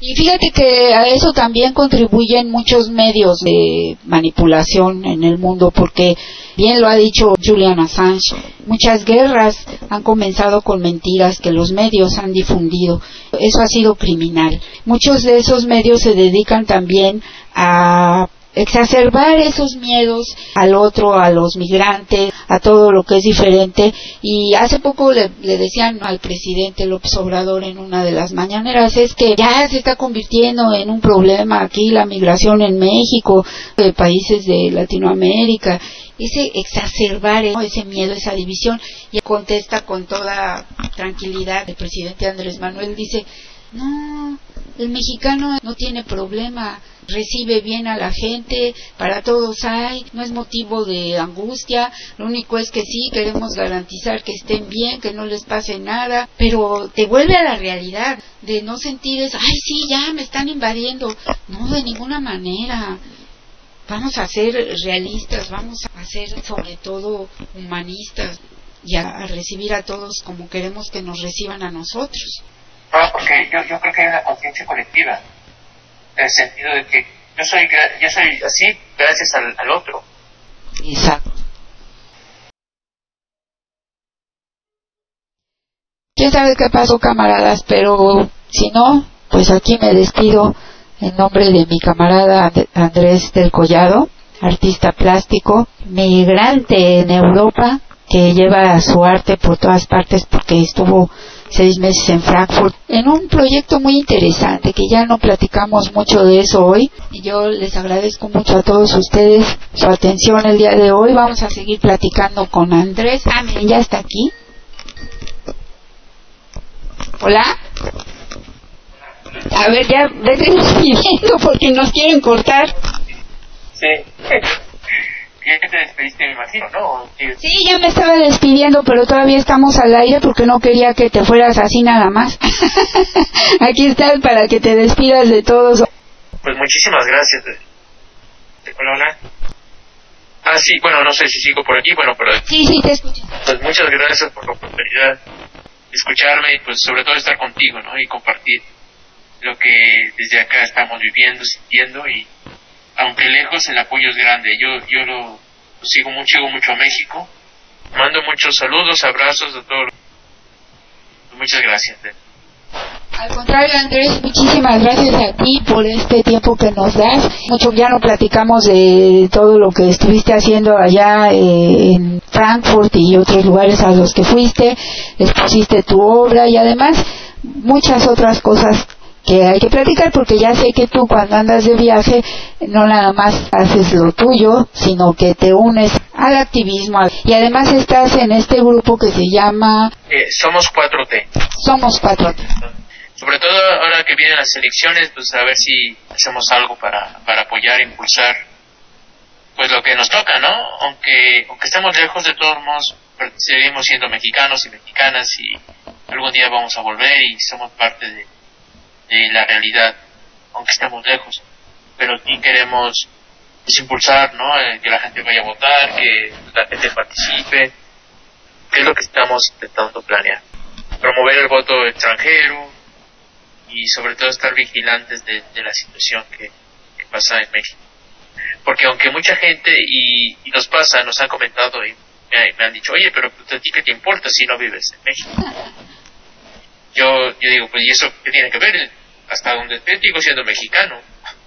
Y fíjate que a eso también contribuyen muchos medios de manipulación en el mundo, porque bien lo ha dicho Julian Assange, muchas guerras han comenzado con mentiras que los medios han difundido. Eso ha sido criminal. Muchos de esos medios se dedican también a exacerbar esos miedos al otro, a los migrantes, a todo lo que es diferente. Y hace poco le, le decían al presidente López Obrador en una de las mañaneras, es que ya se está convirtiendo en un problema aquí la migración en México, de países de Latinoamérica. Ese exacerbar ese miedo, esa división, y contesta con toda tranquilidad el presidente Andrés Manuel, dice, no, el mexicano no tiene problema, recibe bien a la gente, para todos hay, no es motivo de angustia, lo único es que sí queremos garantizar que estén bien, que no les pase nada, pero te vuelve a la realidad de no sentir eso, ay sí, ya me están invadiendo, no, de ninguna manera. Vamos a ser realistas, vamos a ser sobre todo humanistas y a, a recibir a todos como queremos que nos reciban a nosotros. No, porque yo, yo creo que hay una conciencia colectiva, en el sentido de que yo soy, yo soy así gracias al, al otro. Exacto. quién sabe qué pasó camaradas, pero si no, pues aquí me despido en nombre de mi camarada And- Andrés del Collado, artista plástico, migrante en Europa, que lleva su arte por todas partes porque estuvo seis meses en Frankfurt en un proyecto muy interesante que ya no platicamos mucho de eso hoy y yo les agradezco mucho a todos ustedes su atención el día de hoy. Vamos a seguir platicando con Andrés. Ah miren ya está aquí. Hola a ver ya vete despidiendo porque nos quieren cortar Sí. Ya te despediste, me imagino, ¿no? Sí. Ya me estaba despidiendo, pero todavía estamos al aire porque no quería que te fueras así nada más. *laughs* Aquí estás para que te despidas de todos. Pues muchísimas gracias. Hola, hola. Ah, sí, bueno, no sé si sigo por aquí, bueno, pero Sí, sí, te escucho. pues muchas gracias por la oportunidad de escucharme y pues sobre todo estar contigo, ¿no? Y compartir lo que desde acá estamos viviendo, sintiendo y aunque lejos el apoyo es grande. Yo yo lo, sigo mucho, sigo mucho a México. Mando muchos saludos, abrazos a todos. Muchas gracias. Al contrario, Andrés, muchísimas gracias a ti por este tiempo que nos das. Mucho ya no platicamos de todo lo que estuviste haciendo allá eh, en Frankfurt y otros lugares a los que fuiste, expusiste tu obra y además muchas otras cosas que hay que platicar porque ya sé que tú cuando andas de viaje no nada más haces lo tuyo, sino que te unes al activismo y además estás en este grupo que se llama Eh, somos 4T. Somos Cuatro. Sobre todo ahora que vienen las elecciones, pues a ver si hacemos algo para, para apoyar, impulsar, pues lo que nos toca, ¿no? Aunque, aunque estemos lejos, de todos modos, seguimos siendo mexicanos y mexicanas y algún día vamos a volver y somos parte de, de la realidad, aunque estemos lejos. Pero sí queremos pues, impulsar, ¿no? Eh, que la gente vaya a votar, que la gente participe, que es lo que estamos intentando planear. Promover el voto extranjero, y sobre todo estar vigilantes de, de la situación que, que pasa en México. Porque aunque mucha gente, y, y nos pasa, nos han comentado y me, me han dicho, oye, pero pues, a ti qué te importa si no vives en México. *laughs* Yo, yo digo, pues ¿y eso qué tiene que ver? Hasta donde esté sigo siendo mexicano.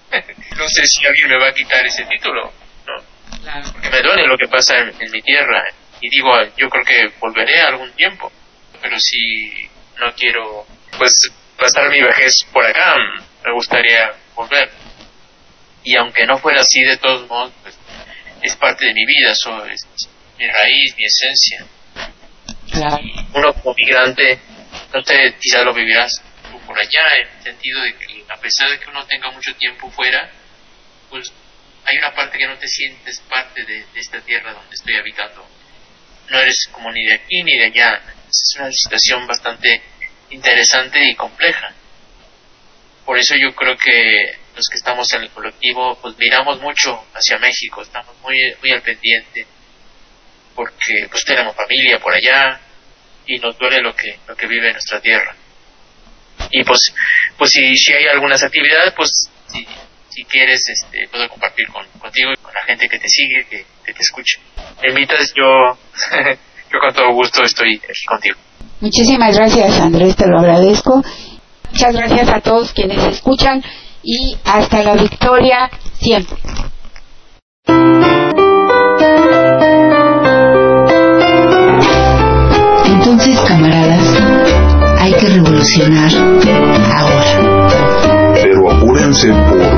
*laughs* no sé si alguien me va a quitar ese título, ¿no? Porque me duele lo que pasa en, en mi tierra. Y digo, yo creo que volveré algún tiempo. Pero si no quiero, pues pasar mi vejez por acá, me gustaría volver. Y aunque no fuera así, de todos modos, pues, es parte de mi vida, eso es mi raíz, mi esencia. Claro. Uno como migrante, no sé, quizás lo vivirás por allá, en el sentido de que a pesar de que uno tenga mucho tiempo fuera, pues hay una parte que no te sientes parte de, de esta tierra donde estoy habitando. No eres como ni de aquí ni de allá. Es una situación bastante interesante y compleja. por eso yo creo que los que estamos en el colectivo pues miramos mucho hacia México, estamos muy muy al pendiente porque pues tenemos familia por allá y nos duele lo que lo que vive nuestra tierra. Y pues pues si, si hay algunas actividades pues si, si quieres este puedo compartir con, contigo y con la gente que te sigue, que, que te escuche. Me invitas yo *laughs* yo con todo gusto estoy aquí contigo. Muchísimas gracias Andrés, te lo agradezco. Muchas gracias a todos quienes escuchan y hasta la victoria siempre. Entonces, camaradas, hay que revolucionar expensive. or